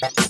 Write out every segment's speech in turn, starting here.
Thank you.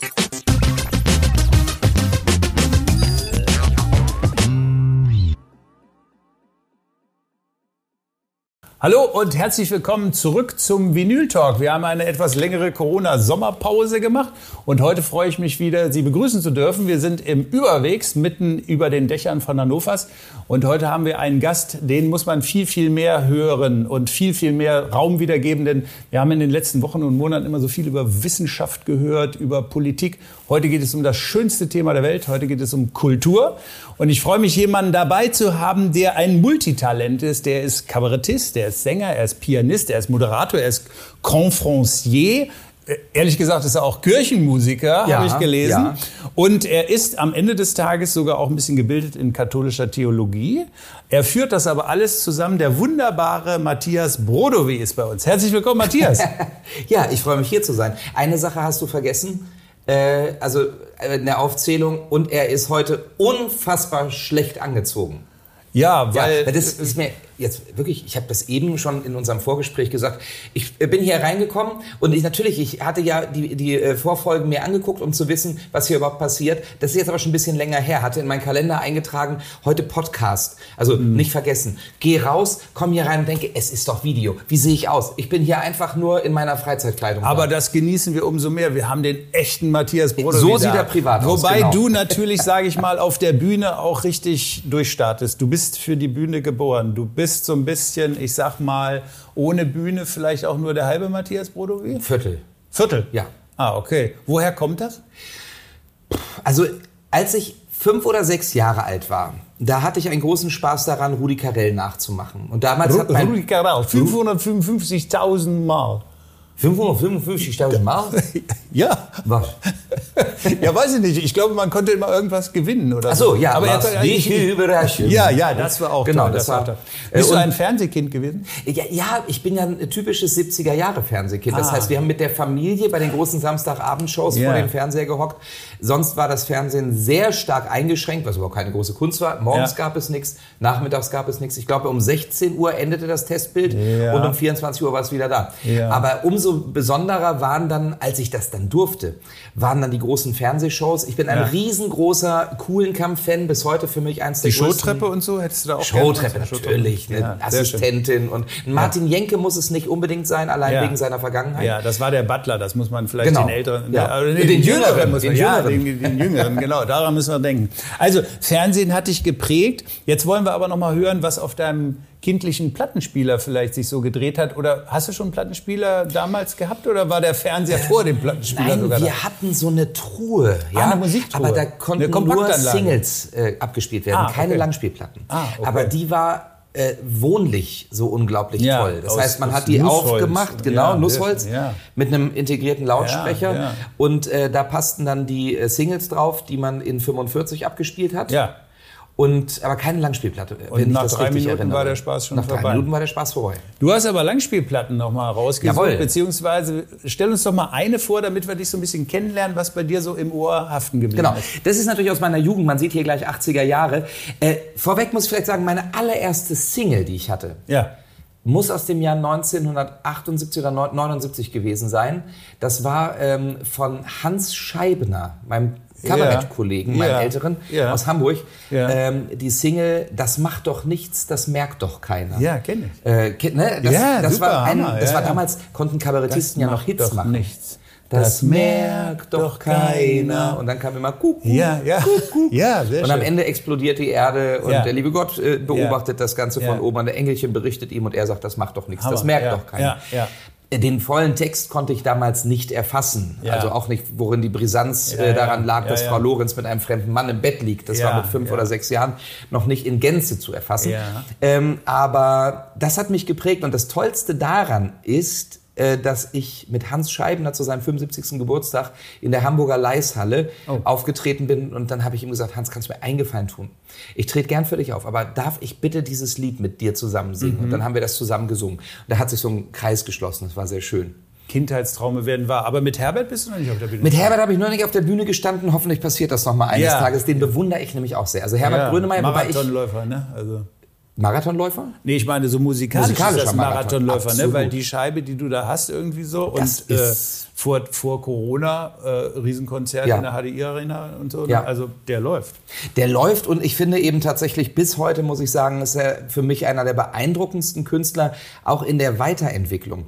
Hallo und herzlich willkommen zurück zum Vinyl Talk. Wir haben eine etwas längere Corona-Sommerpause gemacht und heute freue ich mich wieder, Sie begrüßen zu dürfen. Wir sind im Überwegs mitten über den Dächern von Hannovers und heute haben wir einen Gast, den muss man viel, viel mehr hören und viel, viel mehr Raum wiedergeben, denn wir haben in den letzten Wochen und Monaten immer so viel über Wissenschaft gehört, über Politik. Heute geht es um das schönste Thema der Welt, heute geht es um Kultur und ich freue mich, jemanden dabei zu haben, der ein Multitalent ist. Der ist Kabarettist, der ist Sänger, er ist Pianist, er ist Moderator, er ist Confrancier. Äh, ehrlich gesagt ist er auch Kirchenmusiker, ja, habe ich gelesen. Ja. Und er ist am Ende des Tages sogar auch ein bisschen gebildet in katholischer Theologie. Er führt das aber alles zusammen. Der wunderbare Matthias Brodowy ist bei uns. Herzlich willkommen, Matthias. ja, ich freue mich hier zu sein. Eine Sache hast du vergessen. Äh, also äh, eine Aufzählung. Und er ist heute unfassbar schlecht angezogen. Ja, weil ja, das ist mir jetzt wirklich, ich habe das eben schon in unserem Vorgespräch gesagt. Ich bin hier reingekommen und ich natürlich, ich hatte ja die, die äh, Vorfolgen mir angeguckt, um zu wissen, was hier überhaupt passiert. Das ist jetzt aber schon ein bisschen länger her. Hatte in meinen Kalender eingetragen, heute Podcast. Also mhm. nicht vergessen. Geh raus, komm hier rein und denke, es ist doch Video. Wie sehe ich aus? Ich bin hier einfach nur in meiner Freizeitkleidung. Aber da. das genießen wir umso mehr. Wir haben den echten Matthias Bruder. So sieht er privat Wobei aus. Wobei genau. du natürlich, sage ich mal, auf der Bühne auch richtig durchstartest. Du bist für die Bühne geboren. Du bist so ein bisschen ich sag mal, ohne Bühne vielleicht auch nur der halbe Matthias Brodowy? Viertel. Viertel? Ja. Ah, okay. Woher kommt das? Also, als ich fünf oder sechs Jahre alt war, da hatte ich einen großen Spaß daran, Rudi Carell nachzumachen. Und damals Ru hat mein Rudi Carell, 555.000 Mal. 555.000 Mark? ja. Was? ja, weiß ich nicht. Ich glaube, man konnte immer irgendwas gewinnen oder Ach so. ja. Aber was er dich überraschen. Ja, ja, das war auch genau, toll. Das, war, toll. Bist du ein Fernsehkind gewesen? Ja, ja, ich bin ja ein typisches 70er Jahre Fernsehkind. Das ah. heißt, wir haben mit der Familie bei den großen Samstagabendshows yeah. vor dem Fernseher gehockt. Sonst war das Fernsehen sehr stark eingeschränkt, was überhaupt keine große Kunst war. Morgens ja. gab es nichts, nachmittags gab es nichts. Ich glaube, um 16 Uhr endete das Testbild ja. und um 24 Uhr war es wieder da. Aber umso umso besonderer waren dann, als ich das dann durfte, waren dann die großen Fernsehshows. Ich bin ein ja. riesengroßer Kuhlenkampf-Fan, bis heute für mich eins der die größten. Die Showtreppe und so hättest du da auch Showtreppe natürlich, eine ja, Assistentin und Martin ja. Jenke muss es nicht unbedingt sein, allein wegen seiner Vergangenheit. Ja, das war der Butler, das muss man vielleicht genau. den älteren, ja. nee, den, den, Jüngeren, muss man, den, ja, Jüngeren. Den, den Jüngeren, genau, daran müssen wir denken. Also Fernsehen hat dich geprägt. Jetzt wollen wir aber noch mal hören, was auf deinem kindlichen Plattenspieler vielleicht sich so gedreht hat? Oder hast du schon einen Plattenspieler damals gehabt oder war der Fernseher vor dem Plattenspieler Nein, sogar? wir da? hatten so eine Truhe, ja, ah, eine Musiktruhe. aber da konnten nur Singles äh, abgespielt werden, ah, keine okay. Langspielplatten. Ah, okay. Aber die war äh, wohnlich so unglaublich ja, toll. Das aus, heißt, man hat die Nussholz. aufgemacht, genau, ja, Nussholz, ja. mit einem integrierten Lautsprecher. Und äh, da passten dann die äh, Singles drauf, die man in 45 abgespielt hat. Ja. Und, aber keine Langspielplatte. Und nach drei Minuten erinnere. war der Spaß schon nach vorbei. Nach drei Minuten war der Spaß vorbei. Du hast aber Langspielplatten nochmal rausgesucht, Jawohl. beziehungsweise stell uns doch mal eine vor, damit wir dich so ein bisschen kennenlernen, was bei dir so im Ohr haften geblieben genau. ist. Das ist natürlich aus meiner Jugend, man sieht hier gleich 80er Jahre. Äh, vorweg muss ich vielleicht sagen, meine allererste Single, die ich hatte, ja. muss aus dem Jahr 1978 oder 79 gewesen sein. Das war ähm, von Hans Scheibner, meinem Kabarettkollegen, ja. meinen ja. Älteren ja. aus Hamburg, ja. ähm, die Single Das macht doch nichts, das merkt doch keiner. Ja, kenne ich. Äh, ne? Das, ja, das super, war, ein, das ja, war damals, konnten Kabarettisten ja noch Hits doch machen. nichts. Das, Das merkt doch keiner. Und dann kam immer Kuckuck. Ja, ja. Kuckuck. Ja, sehr Und am. Ende explodiert die Erde und Ja. der liebe Gott äh, beobachtet das Ganze von Ja. oben. Und der Engelchen berichtet ihm und er sagt, das macht doch nichts, Hammer. das merkt ja. doch keiner. Ja, ja. Den vollen Text konnte ich damals nicht erfassen. Ja. Also auch nicht, worin die Brisanz Ja, äh, daran lag, Ja, dass. Frau Lorenz mit einem fremden Mann im Bett liegt. Das war mit fünf oder sechs Jahren noch nicht in Gänze zu erfassen. Ähm, aber das hat mich geprägt. Und das Tollste daran ist, dass ich mit Hans Scheibner zu seinem 75. Geburtstag in der Hamburger Leishalle Oh. aufgetreten bin. Und dann habe ich ihm gesagt, Hans, kannst du mir einen Gefallen tun? Ich trete gern für dich auf, aber darf ich bitte dieses Lied mit dir zusammen singen? Mhm. Und dann haben wir das zusammen gesungen. Und da hat sich so ein Kreis geschlossen. Das war sehr schön. Kindheitstraume werden wahr. Aber mit Herbert bist du noch nicht auf der Bühne. Mit Herbert habe ich noch nicht auf der Bühne gestanden. Hoffentlich passiert das noch mal eines Ja. Tages. Den bewundere ich nämlich auch sehr. Also Herbert ja, Grönemeyer, wobei ich Marathonläufer, ne? Also. Marathonläufer? Nee, ich meine so musikalisch Musikalischer ist das Marathonläufer, Marathon. ne? weil die Scheibe, die du da hast irgendwie so das und äh, vor, vor Corona äh, Riesenkonzert ja. in der HDI Arena und so, ne? ja. also der läuft. Der läuft und ich finde eben tatsächlich bis heute, muss ich sagen, ist er für mich einer der beeindruckendsten Künstler, auch in der Weiterentwicklung.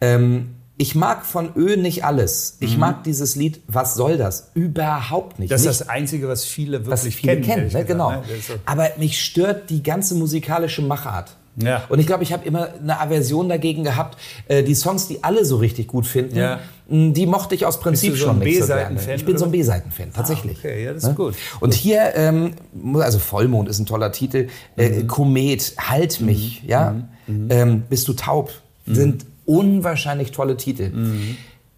Ähm, ich mag von Ö nicht alles. Ich mhm. mag dieses Lied, was soll das? Überhaupt nicht. Das ist das Einzige, was viele wirklich was viele kennen. kennen ne? Genau. Ne? Aber mich stört die ganze musikalische Machart. Ja. Und ich glaube, ich habe immer eine Aversion dagegen gehabt, äh, die Songs, die alle so richtig gut finden, ja. die mochte ich aus Prinzip so schon nicht so gerne. Ich bin so ein B-Seiten-Fan, tatsächlich. Ah, okay, ja, das ist ne? gut. Und hier, ähm, also Vollmond ist ein toller Titel, äh, mhm. Komet, Halt mich, mhm. ja, mhm. Ähm, Bist du taub, mhm. sind unwahrscheinlich tolle Titel. Mhm.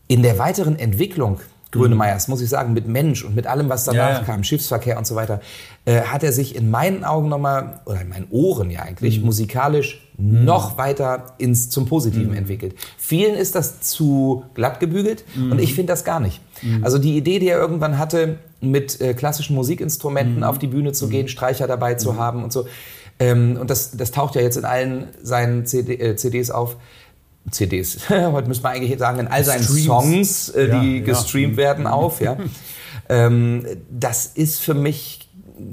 In der weiteren Entwicklung Grönemeyers, muss ich sagen, mit Mensch und mit allem, was danach ja, ja. kam, Schiffsverkehr und so weiter, äh, hat er sich in meinen Augen nochmal, oder in meinen Ohren ja eigentlich, mhm. musikalisch mhm. noch weiter ins, zum Positiven mhm. entwickelt. Vielen ist das zu glatt gebügelt und mhm. ich finde das gar nicht. Mhm. Also die Idee, die er irgendwann hatte, mit äh, klassischen Musikinstrumenten mhm. auf die Bühne zu gehen, Streicher dabei zu haben und so, ähm, und das, das taucht ja jetzt in allen seinen CD, äh, CDs auf, CDs, heute müssen wir eigentlich sagen, in all seinen Streams. Songs, äh, die ja, gestreamt ja. werden, auf. Ja. ähm, das ist für mich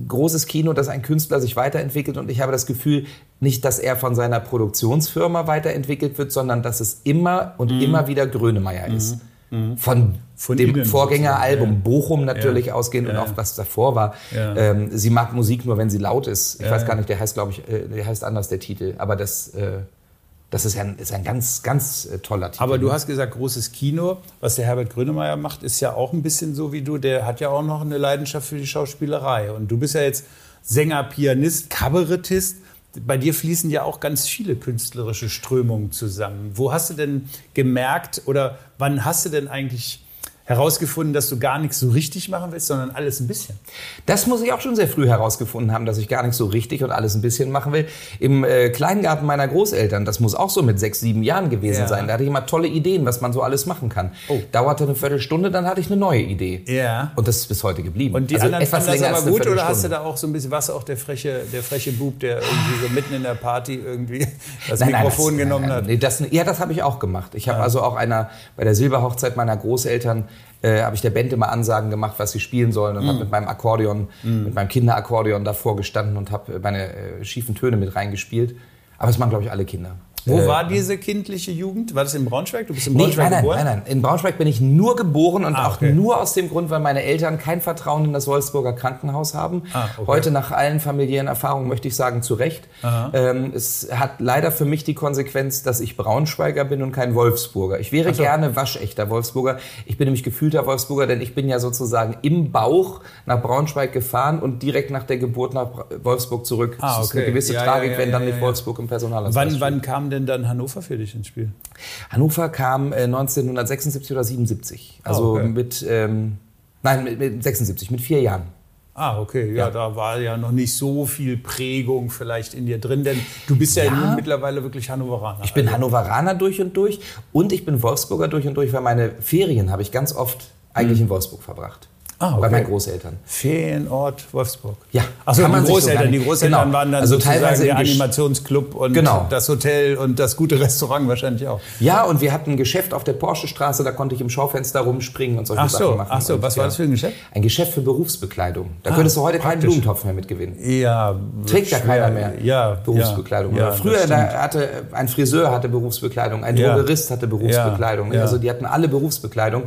großes Kino, dass ein Künstler sich weiterentwickelt und ich habe das Gefühl, nicht, dass er von seiner Produktionsfirma weiterentwickelt wird, sondern dass es immer und mhm. immer wieder Grönemeyer ist. Mhm. mhm. Von, von, dem Vorgängeralbum ja. Bochum natürlich ja. ausgehend ja. und auch was davor war. Ähm, sie mag Musik nur, wenn sie laut ist. Ich weiß gar nicht, der heißt, glaube ich, äh, der heißt anders, der Titel. Aber das... Äh, das ist ein, ist ein ganz, ganz äh, toller Titel. Aber du hast gesagt, großes Kino. Was der Herbert Grönemeyer macht, ist ja auch ein bisschen so wie du. Der hat ja auch noch eine Leidenschaft für die Schauspielerei. Und du bist ja jetzt Sänger, Pianist, Kabarettist. Bei dir fließen ja auch ganz viele künstlerische Strömungen zusammen. Wo hast du denn gemerkt oder wann hast du denn eigentlich herausgefunden, dass du gar nichts so richtig machen willst, sondern alles ein bisschen? Das muss ich auch schon sehr früh herausgefunden haben, dass ich gar nichts so richtig und alles ein bisschen machen will. Im äh, Kleingarten meiner Großeltern, das muss auch so mit sechs, sieben Jahren gewesen ja. sein. Da hatte ich immer tolle Ideen, was man so alles machen kann. Oh. Dauerte eine Viertelstunde, dann hatte ich eine neue Idee. Ja. Und das ist bis heute geblieben. Und die also anderen etwas länger das aber gut oder hast du da auch so ein bisschen, was auch der freche, der freche Bub, der irgendwie so mitten in der Party irgendwie das nein, Mikrofon nein, das, genommen nein, hat? Nee, das, ja, das habe ich auch gemacht. Ich habe ja. also auch einer bei der Silberhochzeit meiner Großeltern äh, habe ich der Band immer Ansagen gemacht, was sie spielen sollen und mm. habe mit meinem Akkordeon, mm. mit meinem Kinderakkordeon davor gestanden und habe meine äh, schiefen Töne mit reingespielt. Aber das machen, glaube ich, alle Kinder. Wo äh, war diese kindliche Jugend? War das in Braunschweig? Du bist in Braunschweig nee, nein, geboren? Nein, nein, nein. In Braunschweig bin ich nur geboren und ah, okay. auch nur aus dem Grund, weil meine Eltern kein Vertrauen in das Wolfsburger Krankenhaus haben. Ah, okay. Heute nach allen familiären Erfahrungen möchte ich sagen, zu Recht. Ähm, es hat leider für mich die Konsequenz, dass ich Braunschweiger bin und kein Wolfsburger. Ich wäre so. gerne waschechter Wolfsburger. Ich bin nämlich gefühlter Wolfsburger, denn ich bin ja sozusagen im Bauch nach Braunschweig gefahren und direkt nach der Geburt nach Wolfsburg zurück. Ah, okay. Das ist eine gewisse ja, Tragik, ja, ja, wenn dann nicht Wolfsburg im Personal Wann, wann kam denn dann Hannover für dich ins Spiel? Hannover kam äh, 1976 oder 77. Also oh, okay. mit, ähm, nein, mit, mit 76, mit vier Jahren. Ah, okay. Ja, ja, da war ja noch nicht so viel Prägung vielleicht in dir drin, denn du bist ja, ja mittlerweile wirklich Hannoveraner. Ich bin also. Hannoveraner durch und durch und ich bin Wolfsburger durch und durch, weil meine Ferien habe ich ganz oft eigentlich hm. in Wolfsburg verbracht. Ah, okay. Bei meinen Großeltern. Ferienort Wolfsburg. Ja. Achso, die Großeltern. Die Großeltern genau. waren dann also sozusagen der Animationsclub und genau. das Hotel und das gute Restaurant wahrscheinlich auch. Ja, und wir hatten ein Geschäft auf der Porsche-Straße, da konnte ich im Schaufenster rumspringen und solche ach so, Sachen machen. Ach so, was war das für ein Geschäft? Ein Geschäft für Berufsbekleidung. Da ah, könntest du heute praktisch. keinen Blumentopf mehr mitgewinnen. Ja. Trägt ja keiner mehr ja, Berufsbekleidung. Ja, Früher hatte ein Friseur hatte Berufsbekleidung, ein Drogerist hatte Berufsbekleidung. Also die hatten alle Berufsbekleidung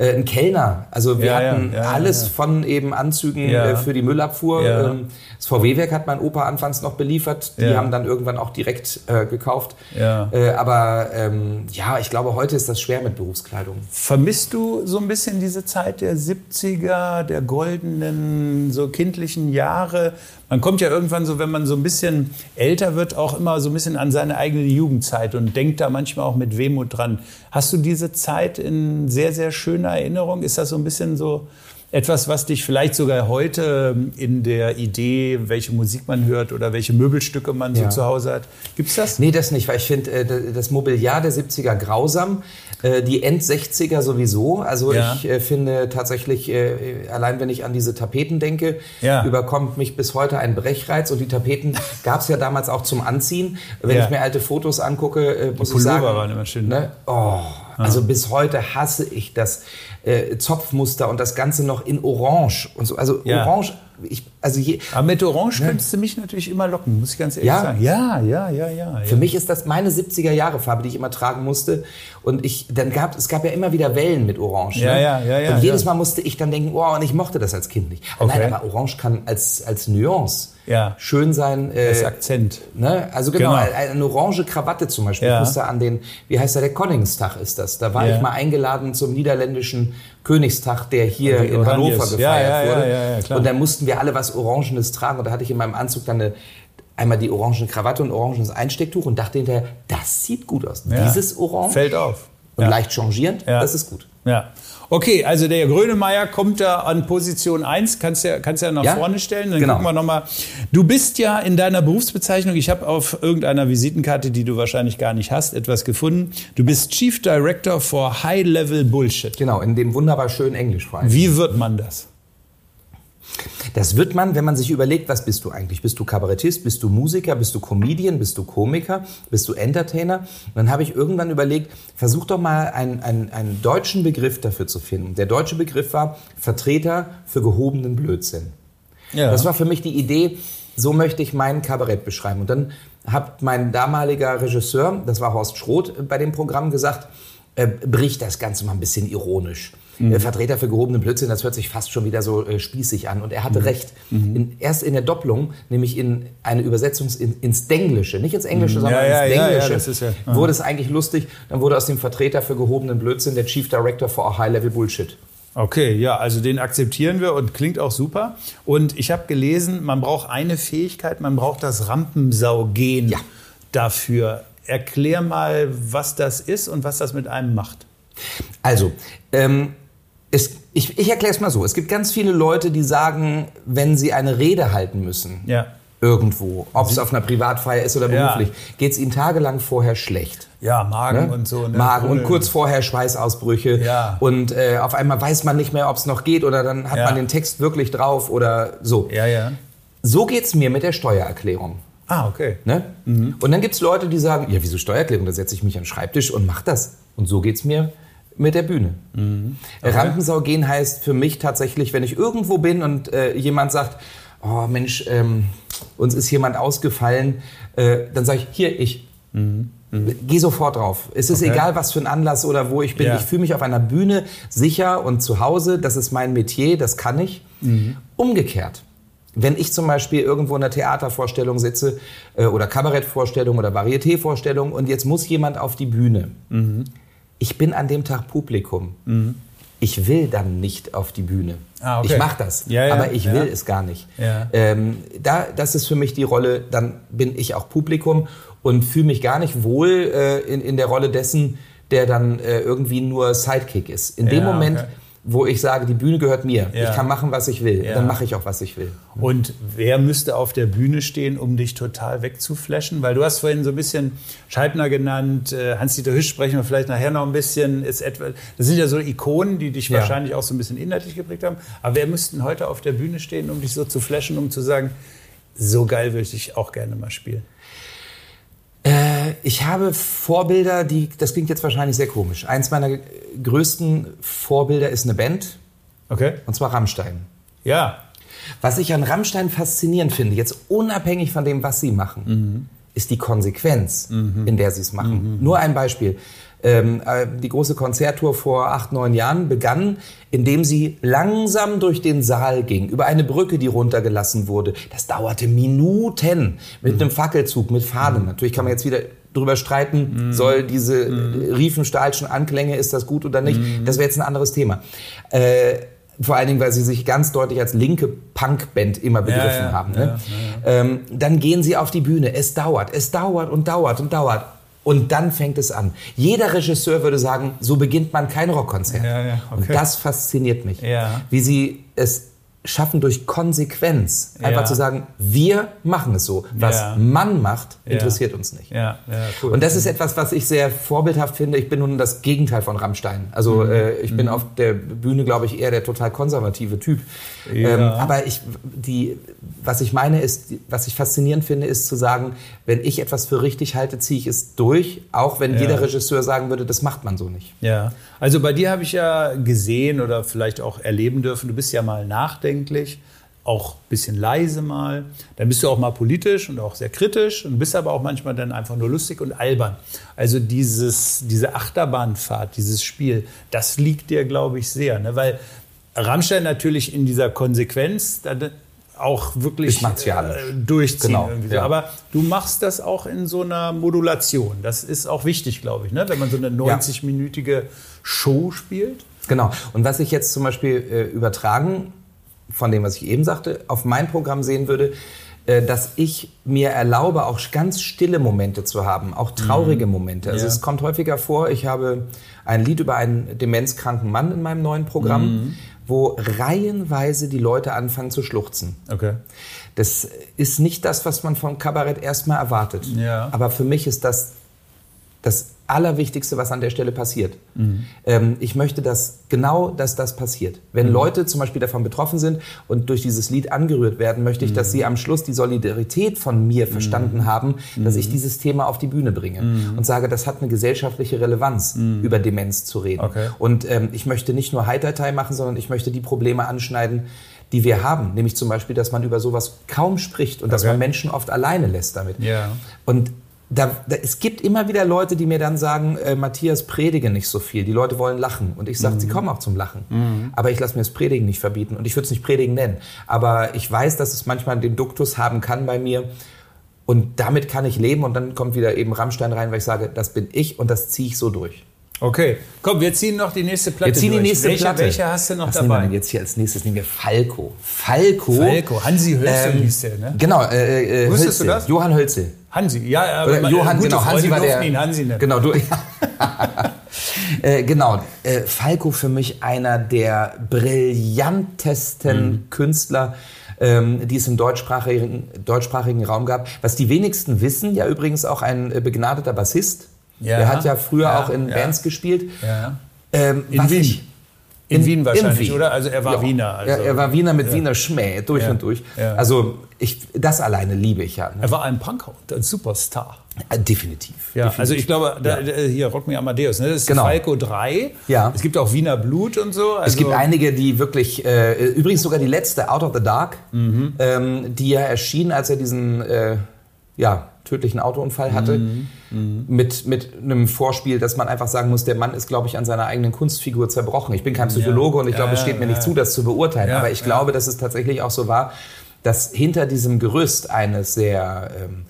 äh, ein Kellner. Also wir ja, hatten ja, ja, alles von eben Anzügen äh, für die Müllabfuhr. Ähm, das VW-Werk hat mein Opa anfangs noch beliefert. Die haben dann irgendwann auch direkt äh, gekauft. Äh, aber ähm, ja, ich glaube, heute ist das schwer mit Berufskleidung. Vermisst du so ein bisschen diese Zeit der 70er, der goldenen, so kindlichen Jahre? Man kommt ja irgendwann so, wenn man so ein bisschen älter wird, auch immer so ein bisschen an seine eigene Jugendzeit und denkt da manchmal auch mit Wehmut dran. Hast du diese Zeit in sehr, sehr schöner Erinnerung? Ist das so ein bisschen so etwas, was dich vielleicht sogar heute in der Idee, welche Musik man hört oder welche Möbelstücke man so zu Hause hat? Gibt es das? Nee, das nicht, weil ich finde äh, das Mobiliar der 70er grausam, äh, die End-60er sowieso. Also ja. ich äh, finde tatsächlich, äh, allein wenn ich an diese Tapeten denke, ja. überkommt mich bis heute ein Brechreiz. Und die Tapeten gab es ja damals auch zum Anziehen. Wenn ja. ich mir alte Fotos angucke, äh, muss ich sagen... waren immer schön. Ne? Oh, also bis heute hasse ich das äh, Zopfmuster und das Ganze noch in Orange und so. Also ja. Orange, ich, also je, Aber mit Orange ne? könntest du mich natürlich immer locken, muss ich ganz ehrlich ja? sagen. Ja, ja, ja, ja. Für ja. mich ist das meine 70er Jahre Farbe, die ich immer tragen musste. Und ich, dann gab es gab ja immer wieder Wellen mit Orange. Ja, ne? ja, ja, ja. Und jedes Mal musste ich dann denken, oh, und ich mochte das als Kind nicht. Okay. Nein, aber Orange kann als, als Nuance ja. schön sein. Äh, das Akzent. Ne? Also genau, genau, eine orange Krawatte zum Beispiel. Ja. Ich musste an den, wie heißt der, der Konningstag ist das. Da war ich mal eingeladen zum niederländischen Königstag, der hier in Oranges. Hannover gefeiert wurde. Und da mussten wir alle was Orangenes tragen. Und da hatte ich in meinem Anzug dann eine einmal die orangen Krawatte und orangenes Einstecktuch und dachte hinterher, das sieht gut aus. Dieses Orange. Fällt auf. Und leicht changierend, das ist gut. Ja. Okay, also der Grönemeyer kommt da an Position 1, kannst ja, kannst ja nach ja? vorne stellen. Dann genau. gucken wir nochmal. Du bist ja in deiner Berufsbezeichnung, ich habe auf irgendeiner Visitenkarte, die du wahrscheinlich gar nicht hast, etwas gefunden. Du bist Chief Director for High Level Bullshit. Genau, in dem wunderbar schönen Englisch. Wie wird man das? Das wird man, wenn man sich überlegt, was bist du eigentlich? Bist du Kabarettist? Bist du Musiker? Bist du Comedian? Bist du Komiker? Bist du Entertainer? Und dann habe ich irgendwann überlegt, versuch doch mal einen, einen, einen deutschen Begriff dafür zu finden. Der deutsche Begriff war Vertreter für gehobenen Blödsinn. Ja. Das war für mich die Idee, so möchte ich mein Kabarett beschreiben. Und dann hat mein damaliger Regisseur, das war Horst Schroth, bei dem Programm gesagt, äh, bricht das Ganze mal ein bisschen ironisch mhm. Vertreter für gehobenen Blödsinn, das hört sich fast schon wieder so äh, spießig an. Und er hatte mhm. recht. Mhm. In, erst in der Doppelung, nämlich in eine Übersetzung in, ins Denglische, nicht ins Englische, mhm. sondern ja, ins ja, Denglische, ja, wurde es eigentlich lustig. Dann wurde aus dem Vertreter für gehobenen Blödsinn der Chief Director for High-Level Bullshit. Okay, ja, also den akzeptieren wir und klingt auch super. Und ich habe gelesen, man braucht eine Fähigkeit, man braucht das Rampensau-Gen ja. dafür. Erklär mal, was das ist und was das mit einem macht. Also, ähm, es, ich, ich erkläre es mal so. Es gibt ganz viele Leute, die sagen, wenn sie eine Rede halten müssen, ja. irgendwo, ob es auf einer Privatfeier ist oder beruflich, ja. geht es ihnen tagelang vorher schlecht. Ja, Magen ne? und so. Ne? Magen und kurz vorher Schweißausbrüche. Ja. Und äh, auf einmal weiß man nicht mehr, ob es noch geht oder dann hat ja. man den Text wirklich drauf oder so. Ja, ja. So geht's mir mit der Steuererklärung. Ah, okay. Ne? Mhm. Und dann gibt's Leute, die sagen, ja, wieso Steuererklärung? Da setze ich mich an den Schreibtisch und mach das. Und so geht's mir mit der Bühne. Mhm. Okay. Rampensau gehen heißt für mich tatsächlich, wenn ich irgendwo bin und äh, jemand sagt, oh Mensch, ähm, uns ist jemand ausgefallen, äh, dann sage ich, hier, ich. Mhm. Mhm. Geh sofort drauf. Es ist okay. egal, was für ein Anlass oder wo ich bin. Ja. Ich fühle mich auf einer Bühne sicher und zu Hause. Das ist mein Metier, das kann ich. Mhm. Umgekehrt. Wenn ich zum Beispiel irgendwo in einer Theatervorstellung sitze äh, oder Kabarettvorstellung oder Varietévorstellung und jetzt muss jemand auf die Bühne. Mhm ich bin an dem Tag Publikum. Mhm. Ich will dann nicht auf die Bühne. Ah, okay. Ich mache das, ja, ja, aber ich ja. will es gar nicht. Ähm, da, das ist für mich die Rolle, dann bin ich auch Publikum und fühle mich gar nicht wohl äh, in, in der Rolle dessen, der dann äh, irgendwie nur Sidekick ist. In dem Moment okay wo ich sage, die Bühne gehört mir. Ja. Ich kann machen, was ich will. Ja. Dann mache ich auch, was ich will. Und wer müsste auf der Bühne stehen, um dich total wegzuflashen? Weil du hast vorhin so ein bisschen Scheibner genannt, äh, Hans-Dieter Hüsch sprechen wir vielleicht nachher noch ein bisschen. Ist etwa, das sind ja so Ikonen, die dich ja. wahrscheinlich auch so ein bisschen inhaltlich geprägt haben. Aber wer müsste heute auf der Bühne stehen, um dich so zu flashen, um zu sagen, so geil würde ich auch gerne mal spielen? Äh, ich habe Vorbilder, die, das klingt jetzt wahrscheinlich sehr komisch. Eins meiner größten Vorbilder ist eine Band. Okay. Und zwar Rammstein. Ja. Was ich an Rammstein faszinierend finde, jetzt unabhängig von dem, was sie machen, mhm. ist die Konsequenz, mhm. in der sie es machen. Mhm. Nur ein Beispiel. Ähm, äh, die große Konzerttour vor acht, neun Jahren begann, indem sie langsam durch den Saal ging, über eine Brücke, die runtergelassen wurde. Das dauerte Minuten mit mhm. einem Fackelzug, mit Fahnen. Mhm. Natürlich kann man jetzt wieder drüber streiten, mhm. soll diese mhm. Riefenstahlschen Anklänge, ist das gut oder nicht? Mhm. Das wäre jetzt ein anderes Thema. Äh, vor allen Dingen, weil sie sich ganz deutlich als linke Punkband immer begriffen ja, ja, haben. Ne? Ja, ähm, dann gehen sie auf die Bühne. Es dauert, es dauert und dauert und dauert. Und dann fängt es an. Jeder Regisseur würde sagen, so beginnt man kein Rockkonzert. Ja, ja, okay. Und das fasziniert mich. Ja. Wie sie es schaffen durch Konsequenz. Einfach Ja. zu sagen, wir machen es so. Was Ja. man macht, interessiert uns nicht. Ja, ja, cool. Und das ist etwas, was ich sehr vorbildhaft finde. Ich bin nun das Gegenteil von Rammstein. Also Mhm. äh, ich bin auf der Bühne, glaube ich, eher der total konservative Typ. Ja. Ähm, aber ich, die, was ich meine ist, was ich faszinierend finde, ist zu sagen, wenn ich etwas für richtig halte, ziehe ich es durch, auch wenn Ja. jeder Regisseur sagen würde, das macht man so nicht. Ja, also bei dir habe ich ja gesehen oder vielleicht auch erleben dürfen, du bist ja mal nachdenklich, auch ein bisschen leise mal. Dann bist du auch mal politisch und auch sehr kritisch und bist aber auch manchmal dann einfach nur lustig und albern. Also dieses, diese Achterbahnfahrt, dieses Spiel, das liegt dir, glaube ich, sehr. Ne? Weil Rammstein natürlich in dieser Konsequenz dann auch wirklich äh, durchziehen. Genau, ja. Aber du machst das auch in so einer Modulation. Das ist auch wichtig, glaube ich, ne? wenn man so eine 90-minütige Show spielt. Genau. Und was ich jetzt zum Beispiel äh, übertragen von dem, was ich eben sagte, auf mein Programm sehen würde, äh, dass ich mir erlaube, auch ganz stille Momente zu haben, auch traurige Momente. Also Ja. es kommt häufiger vor, ich habe ein Lied über einen demenzkranken Mann in meinem neuen Programm, wo reihenweise die Leute anfangen zu schluchzen. Okay. Das ist nicht das, was man vom Kabarett erstmal erwartet. Ja. Aber für mich ist das das Allerwichtigste, was an der Stelle passiert. Ähm, ich möchte, dass genau, dass das passiert. Wenn Leute zum Beispiel davon betroffen sind und durch dieses Lied angerührt werden, möchte ich, dass sie am Schluss die Solidarität von mir verstanden haben, dass ich dieses Thema auf die Bühne bringe und sage, das hat eine gesellschaftliche Relevanz, über Demenz zu reden. Okay. Und ähm, ich möchte nicht nur Heitertei machen, sondern ich möchte die Probleme anschneiden, die wir haben. Nämlich zum Beispiel, dass man über sowas kaum spricht und dass Okay. man Menschen oft alleine lässt damit. Ja. Und da, da, es gibt immer wieder Leute, die mir dann sagen, äh, Matthias, predige nicht so viel. Die Leute wollen lachen. Und ich sage, sie kommen auch zum Lachen. Aber ich lasse mir das Predigen nicht verbieten. Und ich würde es nicht Predigen nennen. Aber ich weiß, dass es manchmal den Duktus haben kann bei mir. Und damit kann ich leben. Und dann kommt wieder eben Rammstein rein, weil ich sage, das bin ich und das ziehe ich so durch. Okay, komm, wir ziehen noch die nächste Platte Wir ziehen die durch. nächste welche, Platte. Welche hast du noch Was dabei? jetzt hier als nächstes? Nehmen wir Falco. Falco. Falco, Hansi Hölzel Ähm, hieß der, ne? Genau, äh, äh, Wusstest du Hölzel. das? Johann Hölzel. Hansi, ja, aber Oder meine Johann, gute genau, Hansi war der. ihn Hansi nennen. Genau, du. äh, genau, äh, Falco für mich einer der brillantesten Mhm. Künstler, ähm, die es im deutschsprachigen, deutschsprachigen Raum gab. Was die wenigsten wissen, ja übrigens auch ein äh, begnadeter Bassist. Ja. Der hat ja früher Ja, auch in. Bands gespielt. Ja. Ähm, In Wien. ich- In, Wien wahrscheinlich, Wien. oder? Also er war Ja. Wiener. Also, er, er war Wiener mit Wiener Schmäh, durch Ja. und durch. Ja. Also ich, das alleine liebe ich ja. Ne? er war ein Punker und ein Superstar. Äh, Definitiv. Ja, definitiv. also ich glaube, da, Ja. da- hier Rock Me Amadeus, ne? das ist Genau. Falco 3. Ja. Es gibt auch Wiener Blut und so. Also, Es gibt einige, die wirklich, äh, übrigens sogar die letzte, Out of the Dark, Mhm. ähm, die ja erschien, als er diesen äh, ja, tödlichen Autounfall hatte, Mhm. mit, mit einem Vorspiel, dass man einfach sagen muss, der Mann ist, glaube ich, an seiner eigenen Kunstfigur zerbrochen. Ich bin kein Psychologe und ich Ja, glaube, es ja, steht mir ja, nicht ja. zu, das zu beurteilen. Ja, Aber ich ja. glaube, dass es tatsächlich auch so war, dass hinter diesem Gerüst eines sehr ähm,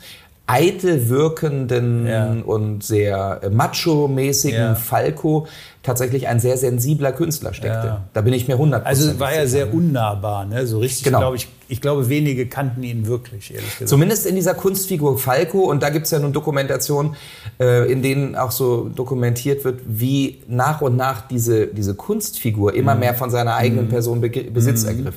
eitel wirkenden Ja. und sehr äh, macho-mäßigen Ja. Falco tatsächlich ein sehr sensibler Künstler steckte. Ja. Da bin ich mir 100 Also war er sehr unnahbar, ne? so richtig, Genau. glaube ich. Ich glaube, wenige kannten ihn wirklich, ehrlich gesagt. Zumindest in dieser Kunstfigur Falco. Und da gibt's ja nun Dokumentationen, äh, in denen auch so dokumentiert wird, wie nach und nach diese, diese Kunstfigur immer Mhm. mehr von seiner eigenen Person Be Besitz ergriff.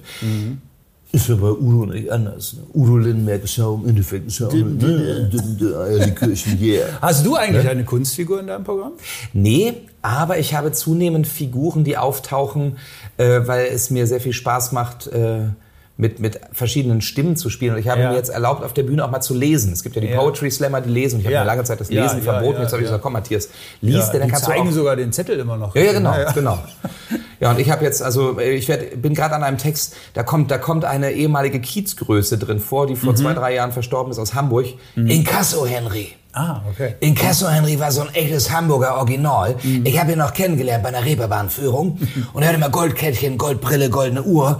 Ist ja bei Udo nicht anders. Ne? Udo Lindenberg ist ja im Endeffekt ist ja auch, ne? Eierlikörchen, yeah. Hast du eigentlich eine Kunstfigur in deinem Programm? Nee, aber ich habe zunehmend Figuren, die auftauchen, äh, weil es mir sehr viel Spaß macht, äh, mit, mit verschiedenen Stimmen zu spielen. Und ich habe Ja. mir jetzt erlaubt, auf der Bühne auch mal zu lesen. Es gibt ja die Ja. Poetry Slammer, die lesen. Ich habe Ja. mir lange Zeit das Lesen verboten. jetzt habe ich gesagt, komm Matthias, lies, denn dann kannst du zeigen sogar den Zettel immer noch. Ja, ja, genau, genau. Ja, und ich habe jetzt, also ich werd, bin gerade an einem Text, da kommt, da kommt eine ehemalige Kiezgröße drin vor, die vor Mhm. zwei, drei Jahren verstorben ist aus Hamburg. Inkasso Henry. Ah, okay. Inkasso Henry war so ein echtes Hamburger Original. Mhm. Ich habe ihn noch kennengelernt bei einer Reeperbahnführung. Und er hatte immer Goldkettchen, Goldbrille, goldene Uhr.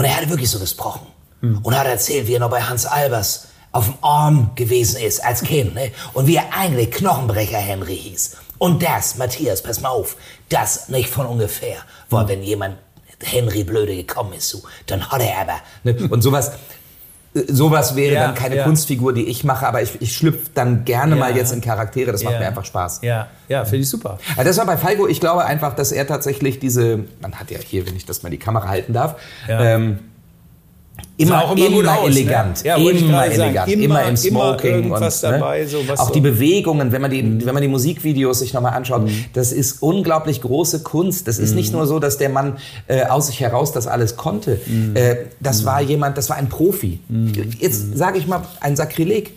Und er hatte wirklich so gesprochen. Mhm. Und hat erzählt, wie er noch bei Hans Albers auf dem Arm gewesen ist als Kind. Ne? Und wie er eigentlich Knochenbrecher Henry hieß. Und das, Matthias, pass mal auf, das nicht von ungefähr. Weil wenn jemand Henry Blöde gekommen ist, so, dann hat er aber... Ne? Und sowas. Sowas wäre Ja, dann keine ja. Kunstfigur, die ich mache, aber ich, ich schlüpfe dann gerne Ja. mal jetzt in Charaktere. Das macht mir einfach Spaß. Ja, ja, finde ich super. Ja, das war bei Falco, ich glaube einfach, dass er tatsächlich diese, man hat ja hier, wenn ich das mal die Kamera halten darf, ähm, immer, auch immer immer, aus, elegant, ne? Ja, immer gerade sagen. elegant, Immer- immer, im immer Smoking irgendwas und dabei, so was auch so- die Bewegungen, wenn man die, wenn man die Musikvideos sich nochmal anschaut, Mhm. das ist unglaublich große Kunst. Das ist nicht nur so, dass der Mann äh, aus sich heraus das alles konnte. Mhm. Äh, das war jemand, das war ein Profi. Jetzt sage ich mal ein Sakrileg.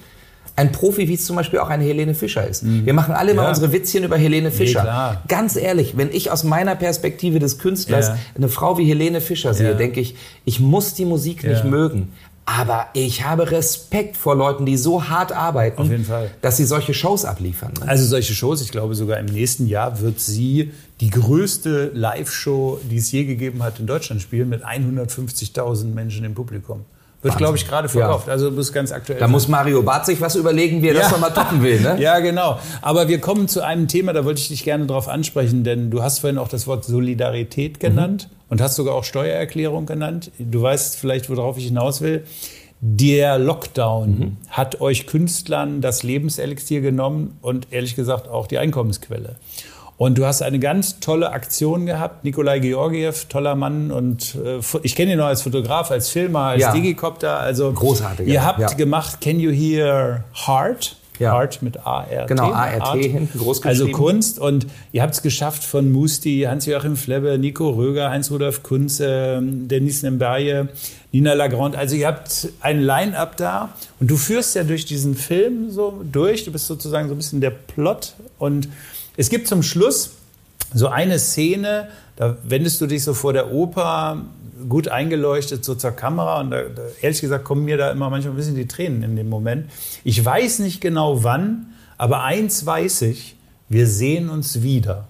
Ein Profi, wie es zum Beispiel auch eine Helene Fischer ist. Wir machen alle immer Mhm. Ja. unsere Witzchen über Helene Fischer. klar. Ganz ehrlich, wenn ich aus meiner Perspektive des Künstlers Ja. eine Frau wie Helene Fischer sehe, Ja. denke ich, ich muss die Musik nicht mögen. Aber ich habe Respekt vor Leuten, die so hart arbeiten, dass sie solche Shows abliefern. ne? Also solche Shows, ich glaube sogar im nächsten Jahr wird sie die größte Live-Show, die es je gegeben hat in Deutschland spielen, mit 150.000 Menschen im Publikum. Wird, glaube ich, gerade verkauft. Also du bist ganz aktuell. Da muss Mario Barth sich was überlegen, wie er das nochmal toppen will. Ne? Ja, genau. Aber wir kommen zu einem Thema, da wollte ich dich gerne drauf ansprechen, denn du hast vorhin auch das Wort Solidarität genannt und hast sogar auch Steuererklärung genannt. Du weißt vielleicht, worauf ich hinaus will. Der Lockdown hat euch Künstlern das Lebenselixier genommen und ehrlich gesagt auch die Einkommensquelle. Und du hast eine ganz tolle Aktion gehabt. Nikolai Georgiev, toller Mann. Und äh, ich kenne ihn noch als Fotograf, als Filmer, als Ja. Digicopter. Also Großartiger, Ihr habt ja. gemacht Can You Hear Heart? Ja. Heart mit A-R-T. Genau, ART hinten groß Also geschrieben. Kunst. Und ihr habt es geschafft von Musti, Hans-Joachim Flebbe, Nico Röger, Heinz-Rudolf Kunze, Denis Nembaye, Nina Lagrande. Also ihr habt ein Line-Up da. Und du führst ja durch diesen Film so durch. Du bist sozusagen so ein bisschen der Plot. Und es gibt zum Schluss so eine Szene, da wendest du dich so vor der Oper gut eingeleuchtet so zur Kamera und da, ehrlich gesagt kommen mir da immer manchmal ein bisschen die Tränen in dem Moment. Ich weiß nicht genau wann, aber eins weiß ich, wir sehen uns wieder.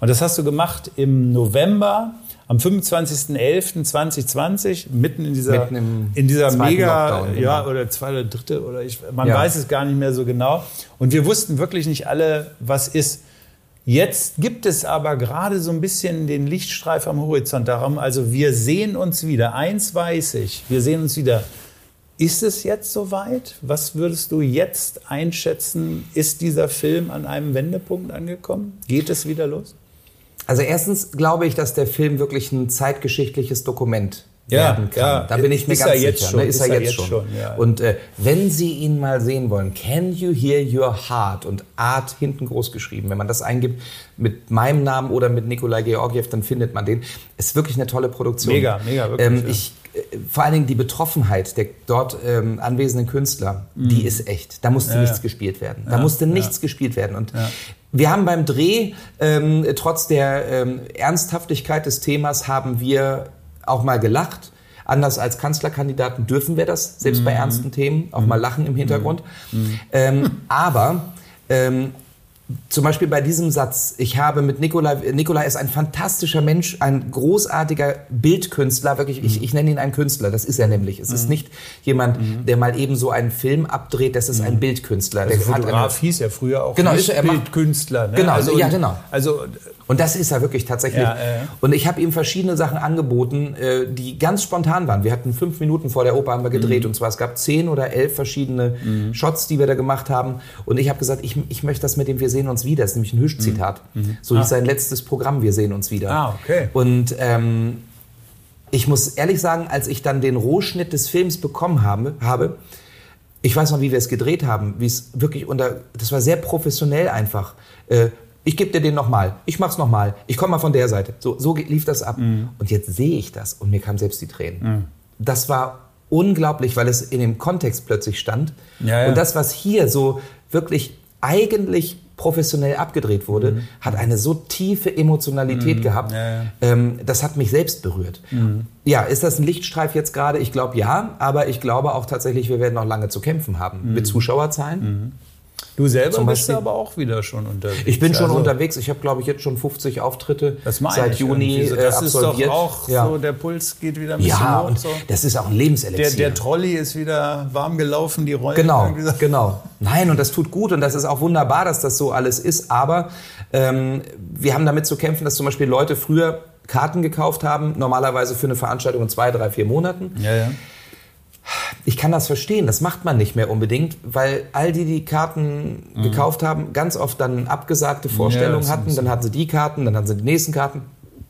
Und das hast du gemacht im November, am 25.11.2020, mitten in dieser, Mitten in dieser mega, Lockdown, ja, genau. oder zwei oder dritte, oder ich, man Ja. weiß es gar nicht mehr so genau. Und wir wussten wirklich nicht alle, was ist. Jetzt gibt es aber gerade so ein bisschen den Lichtstreif am Horizont darum. Also wir sehen uns wieder. Eins weiß ich, wir sehen uns wieder. Ist es jetzt soweit? Was würdest du jetzt einschätzen? Ist dieser Film an einem Wendepunkt angekommen? Geht es wieder los? Also erstens glaube ich, dass der Film wirklich ein zeitgeschichtliches Dokument Ja, werden kann. ja. Da bin ich mir Ist ganz er jetzt sicher. schon, ne? Ist, er jetzt schon. schon, ja. Und äh, wenn Sie ihn mal sehen wollen, Can You Hear Your Heart und Art hinten groß geschrieben. Wenn man das eingibt mit meinem Namen oder mit Nikolai Georgiev, dann findet man den. Ist wirklich eine tolle Produktion. Mega, mega, wirklich, Ähm, ja. ich, äh, vor allen Dingen die Betroffenheit der dort ähm, anwesenden Künstler, die ist echt. Da musste Mhm. Ja, nichts ja. gespielt werden. Da musste nichts gespielt werden. Und wir haben beim Dreh, ähm, trotz der ähm, Ernsthaftigkeit des Themas, haben wir auch mal gelacht. Anders als Kanzlerkandidaten dürfen wir das, selbst Mhm. bei ernsten Themen, auch mal lachen im Hintergrund. Ähm, aber ähm, zum Beispiel bei diesem Satz, ich habe mit Nikolai, Nikolai ist ein fantastischer Mensch, ein großartiger Bildkünstler, wirklich, ich, ich nenne ihn einen Künstler, das ist er nämlich. Es ist nicht jemand, der mal eben so einen Film abdreht, das ist ein Bildkünstler. Der Der Fotograf hieß ja früher auch Genau, ist er, er Bildkünstler. Ne? Genau, also, ja, genau. Also und das ist er wirklich tatsächlich. Ja, ja. Und ich habe ihm verschiedene Sachen angeboten, äh, die ganz spontan waren. Wir hatten fünf Minuten vor der Oper haben wir gedreht Mhm. und zwar es gab zehn oder elf verschiedene Shots, die wir da gemacht haben. Und ich habe gesagt, ich, ich möchte das mit dem Wir sehen uns wieder. Das ist nämlich ein Hüsch-Zitat. So hieß sein letztes Programm Wir sehen uns wieder. Mhm. Ah, okay. Und ähm, ich muss ehrlich sagen, als ich dann den Rohschnitt des Films bekommen habe, habe ich weiß noch, wie wir es gedreht haben, wie es wirklich unter, das war sehr professionell einfach. Äh, ich gebe dir den nochmal, ich mach's nochmal, ich komme mal von der Seite. So, so lief das ab. Mhm. Und jetzt sehe ich das und mir kamen selbst die Tränen. Das war unglaublich, weil es in dem Kontext plötzlich stand. Ja, ja. Und das, was hier so wirklich eigentlich professionell abgedreht wurde, hat eine so tiefe Emotionalität gehabt. Mhm. Ja, ja. Ähm, das hat mich selbst berührt. Ja, ist das ein Lichtstreif jetzt gerade? Ich glaube ja, aber ich glaube auch tatsächlich, wir werden noch lange zu kämpfen haben Mhm. mit Zuschauerzahlen. Du selber bist aber auch wieder schon unterwegs. Ich bin schon Also, unterwegs. Ich habe, glaube ich, jetzt schon 50 Auftritte Das seit Juni so. äh, Das ist absolviert. doch auch ja. so, der Puls geht wieder ein bisschen ja, hoch. und So. das ist auch ein Der, Lebenselixier. der Trolley ist wieder warm gelaufen, die Rollen. Genau, genau. Nein, und das tut gut und das ist auch wunderbar, dass das so alles ist. Aber ähm, wir haben damit zu kämpfen, dass zum Beispiel Leute früher Karten gekauft haben, normalerweise für eine Veranstaltung in zwei, drei, vier Monaten. Ja, ja. Ich kann das verstehen. Das macht man nicht mehr unbedingt, weil all die, die Karten mhm. gekauft haben, ganz oft dann abgesagte Vorstellungen ja, hatten. Dann hatten sie die Karten, dann hatten sie die nächsten Karten.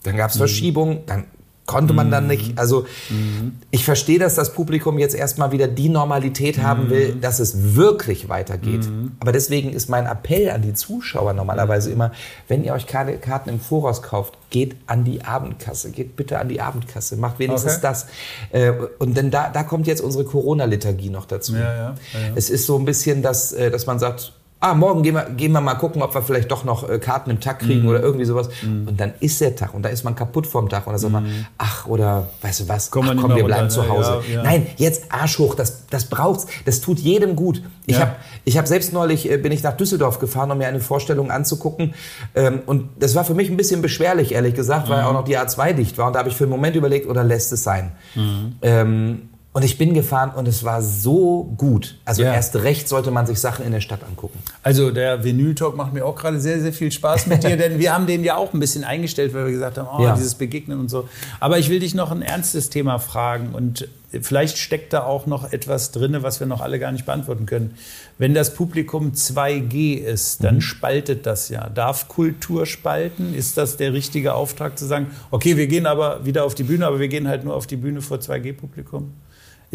Dann gab es mhm. Verschiebungen, dann konnte man dann nicht. Mhm. Also mhm. ich verstehe, dass das Publikum jetzt erstmal wieder die Normalität haben will, mhm. dass es wirklich weitergeht. Aber deswegen ist mein Appell an die Zuschauer normalerweise immer, wenn ihr euch keine Karten im Voraus kauft, geht an die Abendkasse. Geht bitte an die Abendkasse. Macht wenigstens okay. das. Äh, und denn da, da kommt jetzt unsere Corona-Liturgie noch dazu. Ja, ja, ja, es ist so ein bisschen, dass, äh, dass man sagt, ah, morgen gehen wir, gehen wir mal gucken, ob wir vielleicht doch noch äh, Karten im Tag kriegen mm. oder irgendwie sowas. Mm. Und dann ist der Tag und da ist man kaputt vorm Tag und dann sagt man, mhm. ach, oder weißt du was, komm, ach, komm wir bleiben zu Hause. Ja, ja. Nein, jetzt Arsch hoch, das, das braucht's, das tut jedem gut. Ich ja. habe ich hab selbst neulich, äh, bin ich nach Düsseldorf gefahren, um mir eine Vorstellung anzugucken ähm, und das war für mich ein bisschen beschwerlich, ehrlich gesagt, weil mhm. auch noch die A2 dicht war und da habe ich für einen Moment überlegt, oder lässt es sein. Mhm. Ähm, und ich bin gefahren und es war so gut. Also ja. erst recht sollte man sich Sachen in der Stadt angucken. Also der Vinyl-Talk macht mir auch gerade sehr, sehr viel Spaß mit dir, denn wir haben den ja auch ein bisschen eingestellt, weil wir gesagt haben, oh, ja. dieses Begegnen und so. Aber ich will dich noch ein ernstes Thema fragen und vielleicht steckt da auch noch etwas drin, was wir noch alle gar nicht beantworten können. Wenn das Publikum 2G ist, dann mhm. spaltet das ja. Darf Kultur spalten? Ist das der richtige Auftrag zu sagen, okay, wir gehen aber wieder auf die Bühne, aber wir gehen halt nur auf die Bühne vor 2G-Publikum?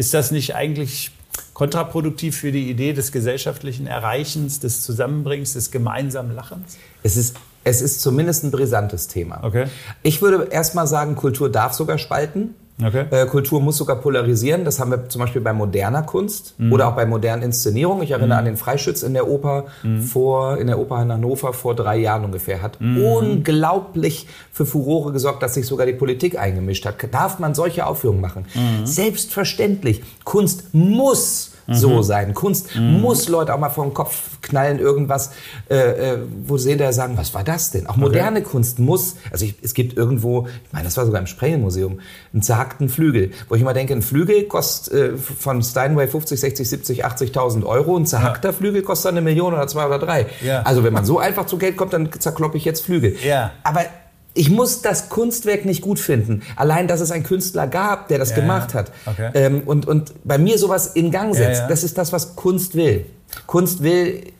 Ist das nicht eigentlich kontraproduktiv für die Idee des gesellschaftlichen Erreichens, des Zusammenbringens, des gemeinsamen Lachens? Es ist, es ist zumindest ein brisantes Thema. Okay. Ich würde erstmal sagen, Kultur darf sogar spalten. Okay. Äh, Kultur muss sogar polarisieren. Das haben wir zum Beispiel bei moderner Kunst mhm. oder auch bei modernen Inszenierungen. Ich erinnere mhm. an den Freischütz in der Oper mhm. vor, in der Oper in Hannover vor drei Jahren ungefähr. Hat mhm. unglaublich für Furore gesorgt, dass sich sogar die Politik eingemischt hat. Darf man solche Aufführungen machen? Mhm. Selbstverständlich. Kunst muss so mhm. sein. Kunst mhm. muss Leute auch mal vor den Kopf knallen, irgendwas, äh, äh, wo sie da sagen, was war das denn? Auch moderne okay. Kunst muss, also ich, es gibt irgendwo, ich meine, das war sogar im Sprengelmuseum, einen zerhackten Flügel, wo ich immer denke, ein Flügel kostet äh, von Steinway 50, 60, 70, 80.000 Euro, ein zerhackter ja. Flügel kostet eine Million oder zwei oder drei. Ja. Also wenn man so einfach zu Geld kommt, dann zerkloppe ich jetzt Flügel. Ja. Aber ich muss das Kunstwerk nicht gut finden. Allein, dass es einen Künstler gab, der das ja, gemacht hat. Okay. Ähm, und, und bei mir sowas in Gang setzt. Ja, ja. Das ist das, was Kunst will. Kunst will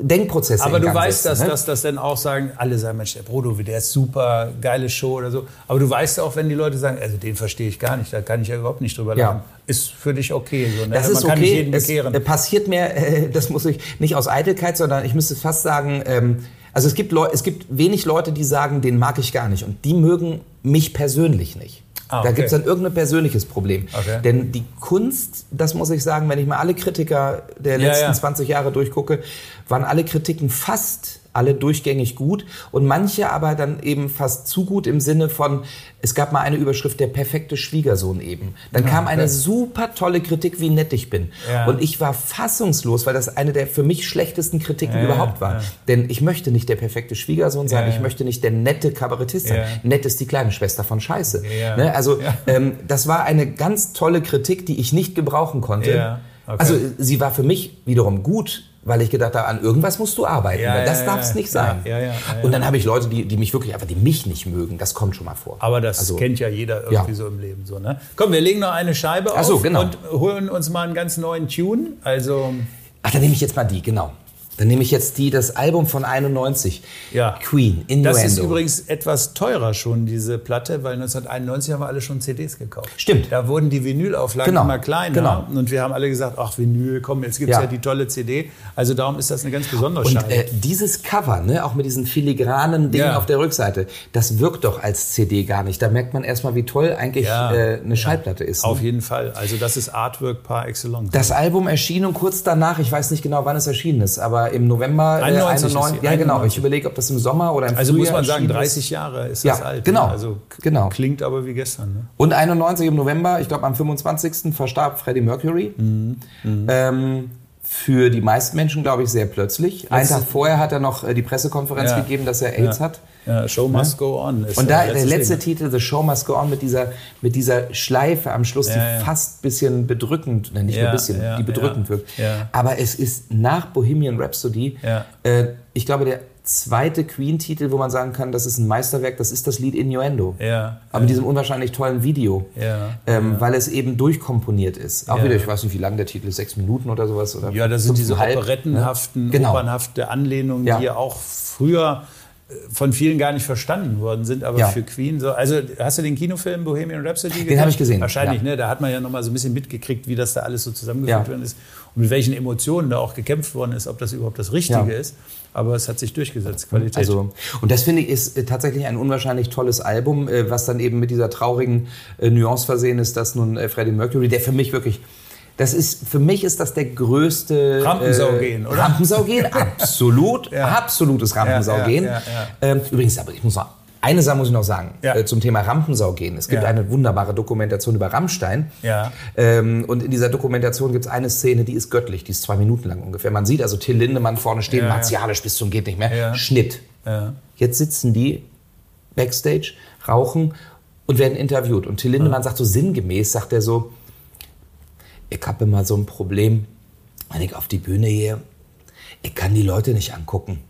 Denkprozesse Aber du weißt, setzen, dass, ne? dass das dann auch sagen, alle sagen, Mensch, der Brodo, der ist super, geile Show oder so. Aber du weißt auch, wenn die Leute sagen, also den verstehe ich gar nicht, da kann ich ja überhaupt nicht drüber lachen. Ist für dich okay. So, ne? Das ist Man okay. es bekehren. passiert mir, äh, das muss ich nicht aus Eitelkeit, sondern ich müsste fast sagen, ähm, also es gibt, Leu es gibt wenig Leute, die sagen, den mag ich gar nicht. Und die mögen mich persönlich nicht. Ah, okay. Da gibt es dann irgendein persönliches Problem. Okay. Denn die Kunst, das muss ich sagen, wenn ich mal alle Kritiker der letzten ja, ja. 20 Jahre durchgucke, waren alle Kritiken fast alle durchgängig gut und manche aber dann eben fast zu gut im Sinne von, es gab mal eine Überschrift, der perfekte Schwiegersohn eben. Dann ja, kam eine okay. super tolle Kritik, wie nett ich bin. Ja. Und ich war fassungslos, weil das eine der für mich schlechtesten Kritiken ja, überhaupt war. Denn ich möchte nicht der perfekte Schwiegersohn sein, ich möchte nicht der nette Kabarettist sein. Nett ist die kleine Schwester von Scheiße. Ne? Also ähm, das war eine ganz tolle Kritik, die ich nicht gebrauchen konnte. Okay. Also sie war für mich wiederum gut, weil ich gedacht habe, an irgendwas musst du arbeiten, ja, weil das ja, darf es nicht sein. Ja, und dann habe ich Leute, die, die mich wirklich einfach, die mich nicht mögen. Das kommt schon mal vor. Aber das also, kennt ja jeder irgendwie so im Leben. So, ne? Komm, wir legen noch eine Scheibe Ach so, auf genau. und holen uns mal einen ganz neuen Tune. Also Ach, dann nehme ich jetzt mal die, genau. Dann nehme ich jetzt die, das Album von 91. Ja. Queen, Innuendo. Das ist übrigens etwas teurer schon, diese Platte, weil 1991 haben wir alle schon CDs gekauft. Stimmt. Da wurden die Vinylauflagen genau. immer kleiner. Genau. Und wir haben alle gesagt, ach Vinyl, komm, jetzt gibt es ja. ja. die tolle CD. Also darum ist das eine ganz besondere Und. Äh, dieses Cover, ne, auch mit diesen filigranen Dingen ja. auf der Rückseite, das wirkt doch als CD gar nicht. Da merkt man erstmal, wie toll eigentlich ja. äh, eine Schallplatte ist. Ne? Auf jeden Fall. Also das ist Artwork par excellence. Das Album erschien und kurz danach, ich weiß nicht genau, wann es erschienen ist, aber im November 91. Äh, 91 ja, genau. Ich überlege, ob das im Sommer oder im Also Frühjahr muss man sagen, 30 Jahre ist das ja, alt. Genau. Ne? Also genau. klingt aber wie gestern. Ne? Und 91 im November, ich glaube am 25. verstarb Freddie Mercury. Mhm. Mhm. Ähm, für die meisten Menschen, glaube ich, sehr plötzlich. Einen Tag vorher hat er noch äh, die Pressekonferenz ja. gegeben, dass er AIDS ja. hat. Ja, Show must go on. und da der letzte Thema. Titel, The Show must go on, mit dieser, mit dieser Schleife am Schluss, die fast ein bisschen bedrückend, ne, nicht nur ein bisschen, die bedrückend wirkt. Aber es ist nach Bohemian Rhapsody, äh, ich glaube, der zweite Queen-Titel, wo man sagen kann, das ist ein Meisterwerk, das ist das Lied Innuendo. Ja. Aber mit diesem unwahrscheinlich tollen Video. Ja, Ähm, Weil es eben durchkomponiert ist. Auch Ja. wieder, ich weiß nicht, wie lang der Titel ist, sechs Minuten oder sowas. Oder Ja, das sind diese operettenhaften? Genau. opernhafte Anlehnungen, Ja. die ja auch früher von vielen gar nicht verstanden worden sind, aber Ja. für Queen so. Also hast du den Kinofilm Bohemian Rhapsody gesehen? habe ich gesehen, Wahrscheinlich, ja. ne? Da hat man ja noch mal so ein bisschen mitgekriegt, wie das da alles so zusammengefügt Ja. worden ist und mit welchen Emotionen da auch gekämpft worden ist, ob das überhaupt das Richtige ist. Aber es hat sich durchgesetzt, Qualität. Also, und das finde ich ist äh, tatsächlich ein unwahrscheinlich tolles Album, äh, was dann eben mit dieser traurigen äh, Nuance versehen ist, dass nun Freddie Mercury, der für mich wirklich, das ist, für mich ist das der größte... Rampensaugen, oder? Rampensaugen, absolut, Ja. absolutes Rampensaugen. Ja, Ähm, übrigens, aber ich muss noch, eine Sache muss ich noch sagen, Ja. äh, zum Thema Rampensaugen. Es gibt Ja. eine wunderbare Dokumentation über Rammstein. Ja. Ähm, und in dieser Dokumentation gibt es eine Szene, die ist göttlich, die ist zwei Minuten lang ungefähr. Man sieht also Till Lindemann vorne stehen, martialisch bis zum geht nicht mehr. Ja. Schnitt. Ja. Jetzt sitzen die backstage, rauchen und werden interviewt. Und Till Lindemann sagt so sinngemäß, sagt er so, ich habe immer so ein Problem, wenn ich auf die Bühne gehe, ich kann die Leute nicht angucken.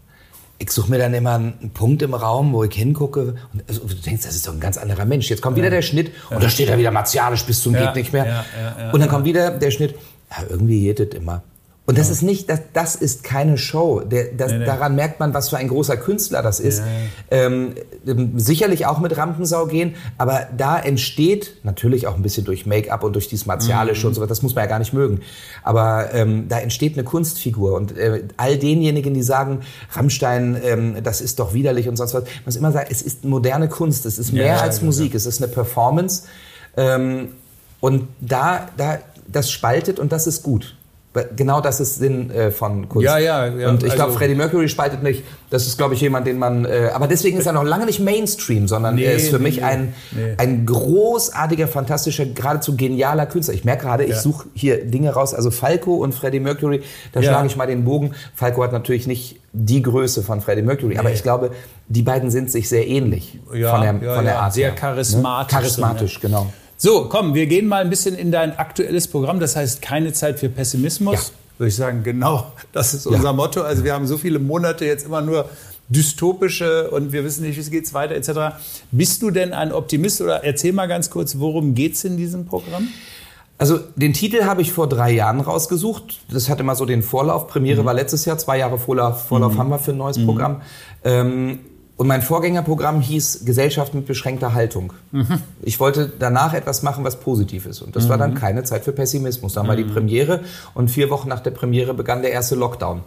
Ich suche mir dann immer einen Punkt im Raum, wo ich hingucke und also, du denkst, das ist doch ein ganz anderer Mensch. Jetzt kommt wieder der Schnitt und da steht er wieder martialisch bis zum Ja, geht nicht mehr. ja, ja, ja, und dann kommt wieder der Schnitt, ja, irgendwie geht es immer. Und das ist nicht, das, das ist keine Show. Der, das, Nee, nee. Daran merkt man, was für ein großer Künstler das ist. Ähm, ähm, sicherlich auch mit Rampensau gehen, aber da entsteht natürlich auch ein bisschen durch Make-up und durch dieses Martialische Mhm. und so weiter, das muss man ja gar nicht mögen. Aber ähm, da entsteht eine Kunstfigur und äh, all denjenigen, die sagen, Rammstein, ähm, das ist doch widerlich und sonst was, man muss immer sagen, es ist moderne Kunst, es ist mehr Ja, als ja, Musik, es ist eine Performance ähm, und da, da, das spaltet und das ist gut. Genau das ist Sinn äh, von Kunst. Ja, ja, ja, Und ich glaube, also- Freddie Mercury spaltet nicht. Das ist, glaube ich, jemand, den man. Äh, aber deswegen ist er noch lange nicht Mainstream, sondern Nee, er ist für nee, mich nee. ein, ein großartiger, fantastischer, geradezu genialer Künstler. Ich merke gerade, ich Ja. suche hier Dinge raus. Also Falco und Freddie Mercury, da Ja. schlage ich mal den Bogen. Falco hat natürlich nicht die Größe von Freddie Mercury, aber ich glaube, die beiden sind sich sehr ähnlich Ja, von der, von der. Art Sehr charismatisch Ne? Charismatisch, genau. So, komm, wir gehen mal ein bisschen in dein aktuelles Programm. Das heißt, keine Zeit für Pessimismus. Ja. Würde ich sagen, genau, das ist unser Ja. Motto. Also wir haben so viele Monate jetzt immer nur dystopische und wir wissen nicht, wie es geht weiter etc. Bist du denn ein Optimist oder erzähl mal ganz kurz, worum geht es in diesem Programm? Also den Titel habe ich vor drei Jahren rausgesucht. Das hatte mal so den Vorlauf. Premiere war letztes Jahr, zwei Jahre Vorlauf, Vorlauf haben wir für ein neues Programm. Ähm, und mein Vorgängerprogramm hieß Gesellschaft mit beschränkter Haltung. Ich wollte danach etwas machen, was positiv ist. Und das war dann keine Zeit für Pessimismus. Dann war die Premiere und vier Wochen nach der Premiere begann der erste Lockdown.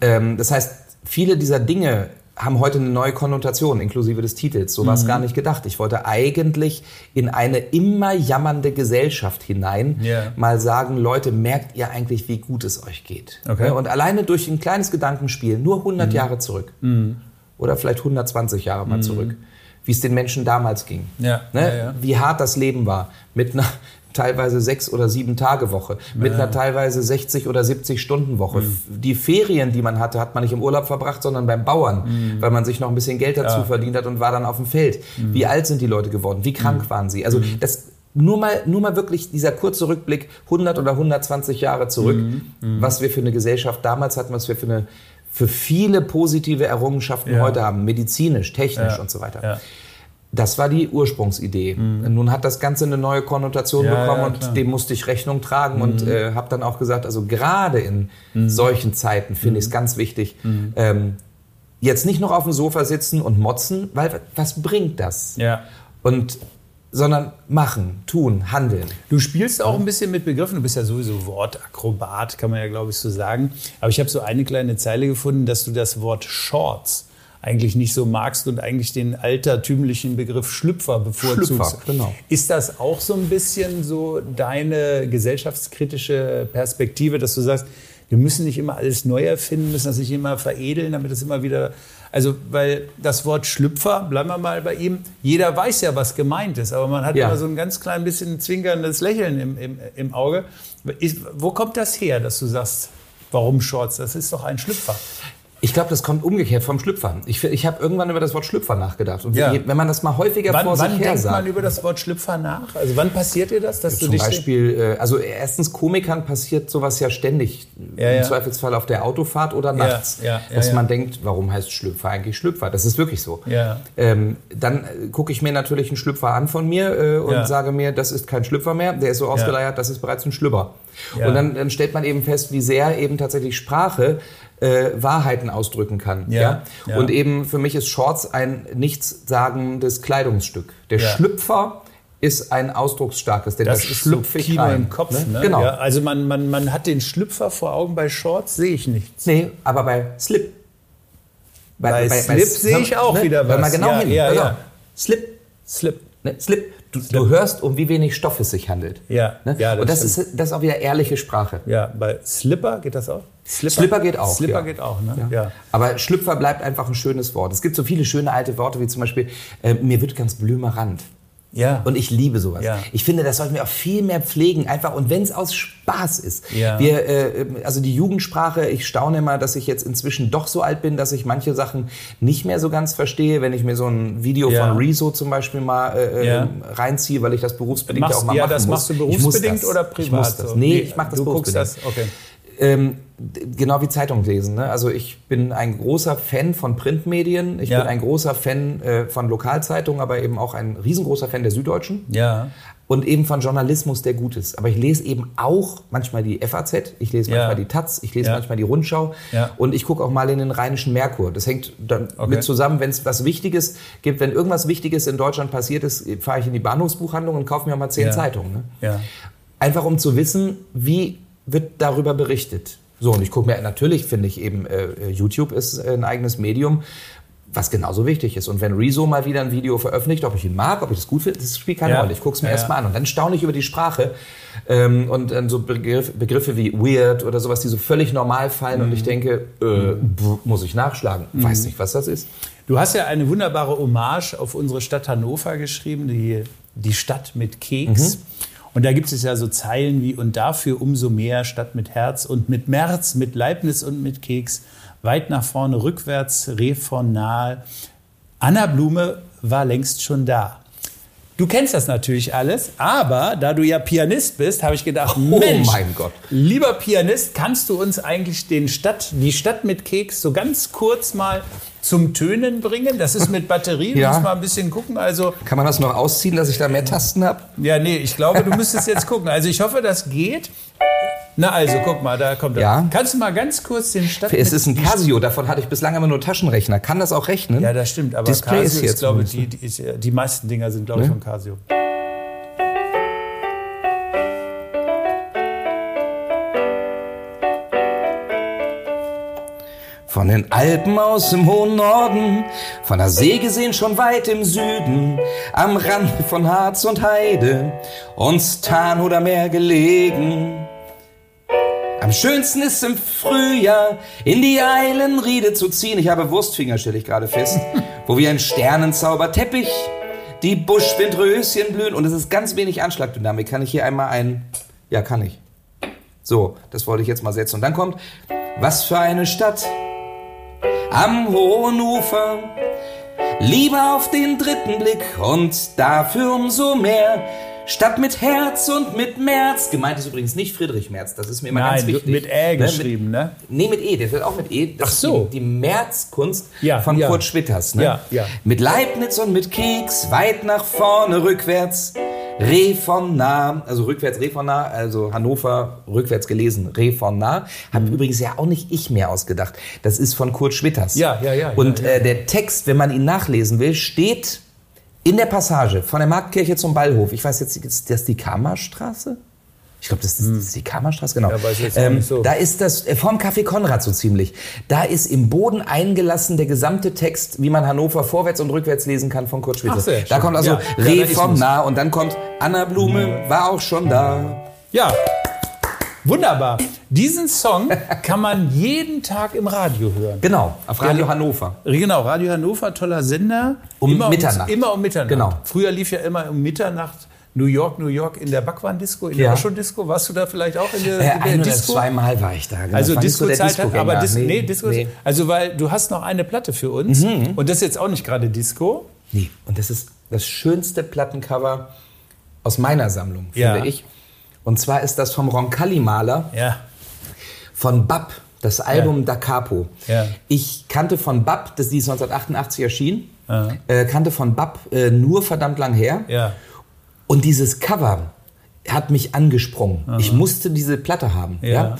Ähm, das heißt, viele dieser Dinge haben heute eine neue Konnotation, inklusive des Titels. So war es gar nicht gedacht. Ich wollte eigentlich in eine immer jammernde Gesellschaft hinein Ja. mal sagen, Leute, merkt ihr eigentlich, wie gut es euch geht? Okay. Und alleine durch ein kleines Gedankenspiel, nur 100 Jahre zurück oder vielleicht 120 Jahre mal zurück, wie es den Menschen damals ging. Ja, Ne? ja, ja. Wie hart das Leben war mit einer teilweise sechs oder sieben Tage Woche, mit einer teilweise 60 oder 70 Stunden Woche. Mhm. Die Ferien, die man hatte, hat man nicht im Urlaub verbracht, sondern beim Bauern, Mhm. weil man sich noch ein bisschen Geld dazu verdient hat und war dann auf dem Feld. Mhm. Wie alt sind die Leute geworden? Wie krank waren sie? Also das nur mal, nur mal wirklich dieser kurze Rückblick 100 oder 120 Jahre zurück, Mhm. was wir für eine Gesellschaft damals hatten, was wir für eine für viele positive Errungenschaften Ja. heute haben, medizinisch, technisch Ja. und so weiter. Ja. Das war die Ursprungsidee. Nun hat das Ganze eine neue Konnotation Mhm. Bekommen und. Mhm. dem musste ich Rechnung tragen und äh, habe dann auch gesagt, also gerade in solchen Zeiten finde Mhm. ich es ganz wichtig, ähm, jetzt nicht noch auf dem Sofa sitzen und motzen, weil was bringt das? Und sondern machen, tun, handeln. Du spielst auch ein bisschen mit Begriffen. Du bist ja sowieso Wortakrobat, kann man ja, glaube ich, so sagen. Aber ich habe so eine kleine Zeile gefunden, dass du das Wort Shorts eigentlich nicht so magst und eigentlich den altertümlichen Begriff Schlüpfer bevorzugst. Schlüpfer, genau. Ist das auch so ein bisschen so deine gesellschaftskritische Perspektive, dass du sagst, wir müssen nicht immer alles neu erfinden, müssen das nicht immer veredeln, damit es immer wieder. Also, weil das Wort Schlüpfer, bleiben wir mal bei ihm, jeder weiß ja, was gemeint ist, aber man hat Ja. immer so ein ganz klein bisschen zwinkerndes Lächeln im, im, im Auge. Ist, wo kommt das her, dass du sagst, warum Shorts? Das ist doch ein Schlüpfer. Ich glaube, das kommt umgekehrt vom Schlüpfer. Ich, ich habe irgendwann über das Wort Schlüpfer nachgedacht. Und Ja. je- wenn man das mal häufiger Wann, vor sich wann her denkt man sagt. über das Wort Schlüpfer nach? Also wann passiert dir das, dass du Zum dich Beispiel, äh, also erstens Komikern passiert sowas ja ständig. Ja, ja. Im Zweifelsfall auf der Autofahrt oder nachts. ja, ja, dass ja. man denkt, warum heißt Schlüpfer eigentlich Schlüpfer? Das ist wirklich so. Ja. Ähm, dann äh, gucke ich mir natürlich einen Schlüpfer an von mir äh, und Ja. sage mir, das ist kein Schlüpfer mehr, der ist so ausgeleiert, das ist bereits ein Schlüpper. Ja. Und dann, dann stellt man eben fest, wie sehr eben tatsächlich Sprache äh, Wahrheiten ausdrücken kann. Ja, ja. Und eben für mich ist Shorts ein nichtssagendes Kleidungsstück. Der. Schlüpfer ist ein ausdrucksstarkes, denn Das da ist so schlüpfe ich Kino rein. im Kopf. Ne? Genau. Ja, also man, man, man hat den Schlüpfer vor Augen bei Shorts, sehe ich nichts. Nee, aber bei Slip. Bei Slip sehe ich auch wieder Hör mal was. genau Ja, hin. ja, auf. Slip. Slip. Ne? Slip. Du, du hörst, um wie wenig Stoff es sich handelt. Ja, Ne? ja, das Und das stimmt. ist, das ist auch wieder ehrliche Sprache. Ja, bei Slipper geht das auch? Slipper geht auch, Slipper ja. geht auch, ne? Ja. Aber Schlüpfer bleibt einfach ein schönes Wort. Es gibt so viele schöne alte Worte, wie zum Beispiel, äh, mir wird ganz blümerant. Ja. Und ich liebe sowas. Ja. Ich finde, das sollten wir auch viel mehr pflegen, einfach. Und wenn es aus Spaß ist. Ja. Wir, äh, also die Jugendsprache, ich staune immer, dass ich jetzt inzwischen doch so alt bin, dass ich manche Sachen nicht mehr so ganz verstehe. Wenn ich mir so ein Video Ja. von Rezo zum Beispiel mal äh, äh, reinziehe, weil ich das berufsbedingt Machst, auch mal ja, machen das muss. machst du berufsbedingt oder privat? Ich muss das. so? Nee, ich mach das Du guckst berufsbedingt. das, okay. Ähm, genau wie Zeitung lesen. Ne? Also ich bin ein großer Fan von Printmedien. Ich Ja. bin ein großer Fan äh, von Lokalzeitungen, aber eben auch ein riesengroßer Fan der Süddeutschen. Ja. Und eben von Journalismus, der gut ist. Aber ich lese eben auch manchmal die FAZ, ich lese Ja. manchmal die Taz, ich lese Ja. manchmal die Rundschau Ja. und ich gucke auch mal in den Rheinischen Merkur. Das hängt dann Okay. mit zusammen, wenn es was Wichtiges gibt. Wenn irgendwas Wichtiges in Deutschland passiert ist, fahre ich in die Bahnhofsbuchhandlung und kaufe mir mal zehn. Zeitungen. Ne? Ja. Einfach um zu wissen, wie wird darüber berichtet. So, und ich gucke mir, natürlich finde ich eben, äh, YouTube ist äh, ein eigenes Medium, was genauso wichtig ist. Und wenn Rezo mal wieder ein Video veröffentlicht, ob ich ihn mag, ob ich das gut finde, das spielt keine Ja. Rolle. Ich gucke es mir Ja. erstmal an und dann staune ich über die Sprache ähm, und dann so Begriff, Begriffe wie weird oder sowas, die so völlig normal fallen und ich Mhm. denke, äh, muss ich nachschlagen. Weiß nicht, was das ist. Du hast ja eine wunderbare Hommage auf unsere Stadt Hannover geschrieben, die, die Stadt mit Keks. Und da gibt es ja so Zeilen wie und dafür umso mehr Stadt mit Herz und mit März, mit Leibniz und mit Keks, weit nach vorne, rückwärts, refornal. Anna Blume war längst schon da. Du kennst das natürlich alles, aber da du ja Pianist bist, habe ich gedacht, Oh Mensch, mein Gott. lieber Pianist, kannst du uns eigentlich den Stadt, die Stadt mit Keks so ganz kurz mal zum Tönen bringen? Das ist mit Batterien, Ja. muss mal ein bisschen gucken. Also, Kann man das noch ausziehen, dass ich da mehr Tasten habe? ja, nee, ich glaube, du müsstest jetzt gucken. Also ich hoffe, das geht. Na also, guck mal, da kommt er. Ja. Kannst du mal ganz kurz den Stadt Es ist ein Casio, davon hatte ich bislang immer nur Taschenrechner. Kann das auch rechnen? Ja, das stimmt, aber Display Casio ist ist, jetzt glaube ich, die, die, ist, die meisten Dinger sind, glaube ich, Ne? von Casio. Von den Alpen aus im hohen Norden, von der See gesehen schon weit im Süden, am Rand von Harz und Heide, uns Tarn oder Meer gelegen. Am schönsten ist im Frühjahr in die Eilenriede zu ziehen. Ich habe Wurstfinger, stelle ich gerade fest, wo wie ein Sternenzauberteppich die Buschwindröschen blühen und es ist ganz wenig Anschlagdynamik. Kann ich hier einmal ein... Ja, kann ich. So, das wollte ich jetzt mal setzen. Und dann kommt, was für eine Stadt am hohen Ufer. Liebe auf den dritten Blick und dafür umso mehr. Stadt mit Herz und mit März. Gemeint ist übrigens nicht Friedrich Merz, das ist mir immer ganz Nein, wichtig. mit Ä Ne, geschrieben, ne? Nee, mit E, der wird auch mit E. Das Ach so. die, die Märzkunst Ja, von ja. Kurt Schwitters. Ne? Ja, ja. Mit Leibniz und mit Keks, weit nach vorne, rückwärts, Re von nah, also rückwärts Re von nah, also Hannover rückwärts gelesen, Re von nah. Hab Mhm. übrigens ja auch nicht ich mehr ausgedacht. Das ist von Kurt Schwitters. Ja, ja, ja, Und ja, ja. Äh, der Text, wenn man ihn nachlesen will, steht in der Passage von der Marktkirche zum Ballhof. Ich weiß jetzt, ist das die Kammerstraße? Ich glaube, das, ist- das ist die Kammerstraße, genau. Hm. Ja, nicht so. Da ist das, äh, vorm Café Konrad so ziemlich. Da ist im Boden eingelassen der gesamte Text, wie man Hannover vorwärts und rückwärts lesen kann von Kurt Schwitter. Da schön. kommt also Ja, vom. Nah und dann kommt Anna Blume, war auch schon da. Ja, wunderbar. Diesen Song kann man jeden Tag im Radio hören. Genau, auf Radio Hannover. Genau, Radio Hannover, toller Sender. Um immer Mitternacht. immer um Mitternacht. Genau. Früher lief ja immer um Mitternacht New York, New York in der Backwaren-Disco, in Ja. der Osho-Disco. Warst du da vielleicht auch in der, Äh, in ein der Disco? zweimal war ich da. Genau. Also Disco-Zeit hat, aber Dis Discogänger. nee, Disco, nee. also weil du hast noch eine Platte für uns und das ist jetzt auch nicht gerade Disco. Nee. Und das ist das schönste Plattencover aus meiner Sammlung, Ja. finde ich. Und zwar ist das vom Roncalli-Maler Ja. von Bab, das Album Da Capo. Ja. Ich kannte von Bab, das die ist 1988 erschien, äh, kannte von Bab äh, nur verdammt lang her. Ja. Und dieses Cover hat mich angesprungen. Ich musste diese Platte haben. Ja. Ja.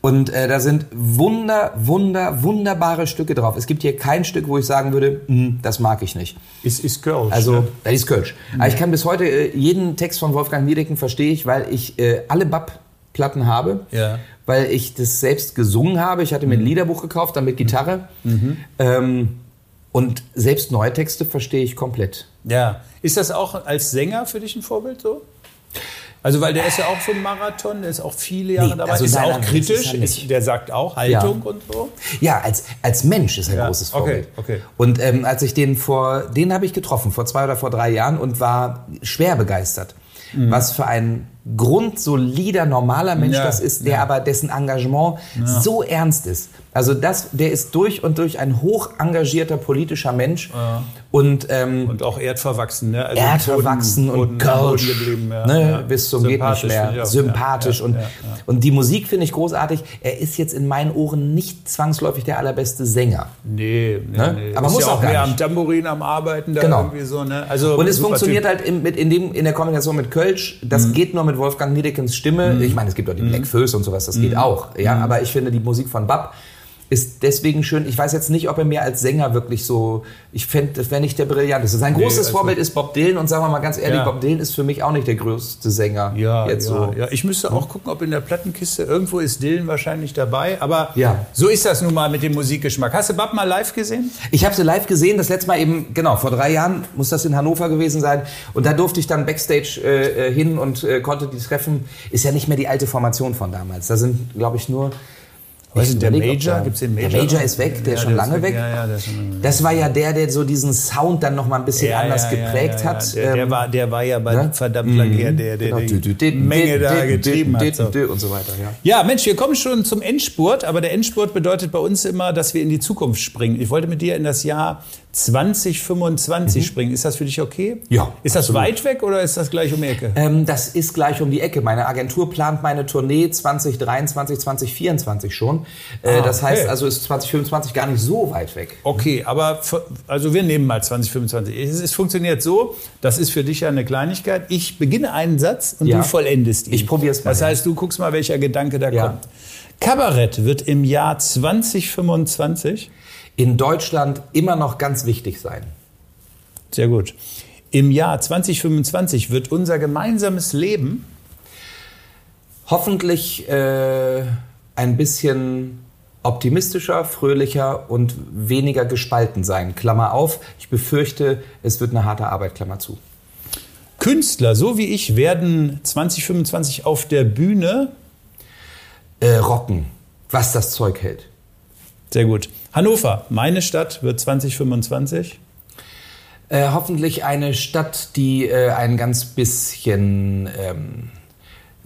Und äh, da sind wunder, wunder, wunderbare Stücke drauf. Es gibt hier kein Stück, wo ich sagen würde, "Hm, das mag ich nicht. Ist, ist Kölsch. Also, ne? das ist Kölsch. Aber ich kann bis heute äh, jeden Text von Wolfgang Niedecken verstehe ich, weil ich äh, alle Bab-Platten habe. Ja. Weil ich das selbst gesungen habe. Ich hatte mir ein Liederbuch gekauft, dann mit Gitarre. Ähm, und selbst neue Texte verstehe ich komplett. Ja. Ist das auch als Sänger für dich ein Vorbild so? Also, weil der ist ja auch so ein Marathon, der ist auch viele Jahre Nee, dabei, also ist nein, auch ist kritisch, ist, der sagt auch Haltung und so. Ja, als, als Mensch ist er ein Ja, großes okay, Vorbild. okay. Und ähm, als ich den vor, den habe ich getroffen, vor zwei oder vor drei Jahren und war schwer begeistert. Mhm. Was für ein grundsolider, normaler Mensch Ja, das ist, der ja. aber dessen Engagement so ernst ist. Also das, der ist durch und durch ein hoch engagierter politischer Mensch und, ähm, Und auch erdverwachsen. Ne? Also erdverwachsen Boden- und Kölsch, geblieben. Ja, ne, ja. bis zum geht nicht mehr, sympathisch Ja, und ja, ja. und die Musik finde ich großartig. Er ist jetzt in meinen Ohren nicht zwangsläufig der allerbeste Sänger. Nee, nee, Ne? nee. Aber ist muss ja auch auch gar mehr nicht. am Tambourin am Arbeiten da Genau. irgendwie so. Ne? Also Und es funktioniert Typ. halt in, mit, in, dem, in der Kombination mit Kölsch. Das Mhm. geht nur mit Wolfgang Niedeckens Stimme. Ich meine, es gibt auch die Black Föß und sowas, das Mhm. geht auch. Ja, aber ich finde, die Musik von Bab ist deswegen schön. Ich weiß jetzt nicht, ob er mir als Sänger wirklich so, ich fände, das wäre nicht der brillanteste. Sein großes also- Vorbild ist Bob Dylan und sagen wir mal ganz ehrlich, Ja. Bob Dylan ist für mich auch nicht der größte Sänger. Ja, jetzt ja, so. ja, ich müsste auch gucken, ob in der Plattenkiste irgendwo ist Dylan wahrscheinlich dabei. Aber Ja. so ist das nun mal mit dem Musikgeschmack. Hast du Bab mal live gesehen? Ich habe sie live gesehen, das letzte Mal eben, genau, vor drei Jahren muss das in Hannover gewesen sein. Und da durfte ich dann Backstage äh, äh, hin und äh, konnte die treffen. Ist ja nicht mehr die alte Formation von damals. Da sind, glaube ich, nur. Was ist der Major? Gibt's den Major Der Major ist weg, der Ja, ist schon der lange weg. Ja, ja, ist schon weg. Das war ja der, der so diesen Sound dann noch mal ein bisschen Ja, anders ja, ja, geprägt ja, ja. hat. Der, der, Ähm, war, der war ja bei ne? verdammt lang her, der, der genau. die Menge da getrieben hat. So. Und so weiter, ja. Ja, Mensch, wir kommen schon zum Endspurt, aber der Endspurt bedeutet bei uns immer, dass wir in die Zukunft springen. Ich wollte mit dir in das Jahr 2025 springen. Ist das für dich okay? Mhm. Ja, Ist das absolut. weit weg oder ist das gleich um die Ecke? Ähm, das ist gleich um die Ecke. Meine Agentur plant meine Tournee 2023, 2024 schon. Äh, das Ah, okay. heißt also, ist 2025 gar nicht so weit weg. Okay, aber für, also wir nehmen mal 2025. Es, es funktioniert so, das ist für dich ja eine Kleinigkeit. Ich beginne einen Satz und Ja. du vollendest ihn. Ich probier's mal, Das heißt, du guckst mal, welcher Gedanke da Ja. kommt. Kabarett wird im Jahr 2025, In Deutschland immer noch ganz wichtig sein. sehr gut, im Jahr 2025 wird unser gemeinsames Leben Hoffentlich äh, ein bisschen optimistischer, fröhlicher und weniger gespalten sein. Klammer auf, ich befürchte, es wird eine harte Arbeit, Klammer zu. Künstler, so wie ich, werden 2025 auf der Bühne, Äh, rocken, was das Zeug hält. sehr gut, Hannover, meine Stadt, wird 2025. Äh, hoffentlich eine Stadt, die äh, ein ganz bisschen ähm,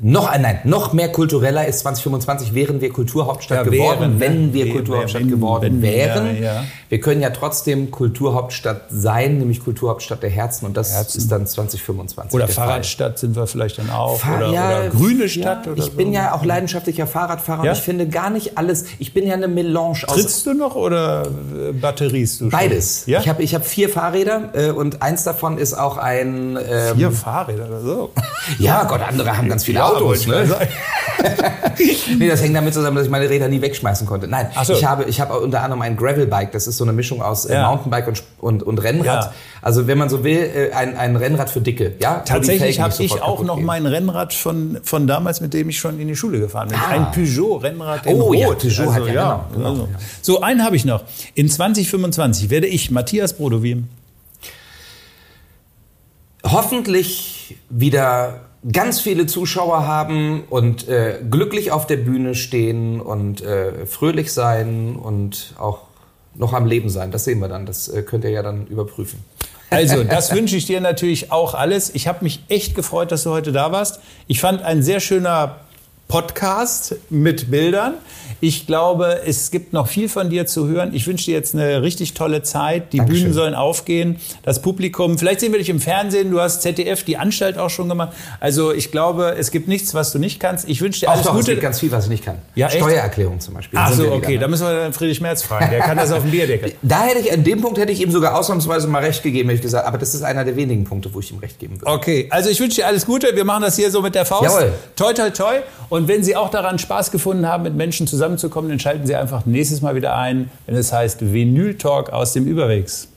noch, äh, nein, noch mehr kultureller ist 2025, wären wir Kulturhauptstadt Ja, geworden, wären, wenn wir Wär- Kulturhauptstadt wenn- geworden wenn- wären. ja. Wir können ja trotzdem Kulturhauptstadt sein, nämlich Kulturhauptstadt der Herzen und das Herzen. ist dann 2025 Oder der Fall. Fahrradstadt sind wir vielleicht dann auch. Fahr- oder, ja, oder grüne Stadt. oder ich so. bin ja auch leidenschaftlicher Fahrradfahrer und ich finde gar nicht alles, ich bin ja eine Melange aus Trittst du noch oder äh, batteriest du schon? beides. Ich habe ich hab vier Fahrräder äh, und eins davon ist auch ein... Ähm, Vier Fahrräder oder so. Ja, Gott, andere haben ganz viele Autos. Ne? nee, das hängt damit zusammen, dass ich meine Räder nie wegschmeißen konnte. Nein, so. ich habe, ich habe unter anderem ein Gravelbike. Das ist so eine Mischung aus äh, Ja. Mountainbike und, und, und Rennrad. Ja. Also wenn man so will, äh, ein, ein Rennrad für Dicke. Ja, Tatsächlich habe ich auch noch gehen. mein Rennrad von, von damals, mit dem ich schon in die Schule gefahren bin. Ah. Ein Peugeot-Rennrad in Oh Rot. ja, Peugeot hat ja, genau, genau, also. ja. So, einen habe ich noch. In 2025 werde ich Matthias Brodowin. hoffentlich wieder ganz viele Zuschauer haben und äh, glücklich auf der Bühne stehen und äh, fröhlich sein und auch noch am Leben sein. Das sehen wir dann. Das äh, könnt ihr ja dann überprüfen. Also, das wünsche ich dir natürlich auch alles. Ich habe mich echt gefreut, dass du heute da warst. Ich fand ein sehr schöner Podcast mit Bildern. Ich glaube, es gibt noch viel von dir zu hören. Ich wünsche dir jetzt eine richtig tolle Zeit. Die Dankeschön. Bühnen sollen aufgehen. Das Publikum, vielleicht sehen wir dich im Fernsehen. Du hast ZDF, die Anstalt auch schon gemacht. Also ich glaube, es gibt nichts, was du nicht kannst. Ich wünsche dir alles doch, Gute. Es gibt ganz viel, was ich nicht kann. Ja, Steuererklärung zum Beispiel. Ach so, okay. Ne? Da müssen wir dann Friedrich Merz fragen. Der kann das auf dem Bierdeckel. Da hätte ich, an dem Punkt hätte ich ihm sogar ausnahmsweise mal recht gegeben, hätte ich gesagt. Aber das ist einer der wenigen Punkte, wo ich ihm recht geben würde. Okay, also ich wünsche dir alles Gute. Wir machen das hier so mit der Faust. Jawohl. Toi, toi, toi. Und wenn Sie auch daran Spaß gefunden haben, mit Menschen zusammenzukommen, dann schalten Sie einfach nächstes Mal wieder ein, wenn es heißt Vinyl Talk aus dem Überwegs.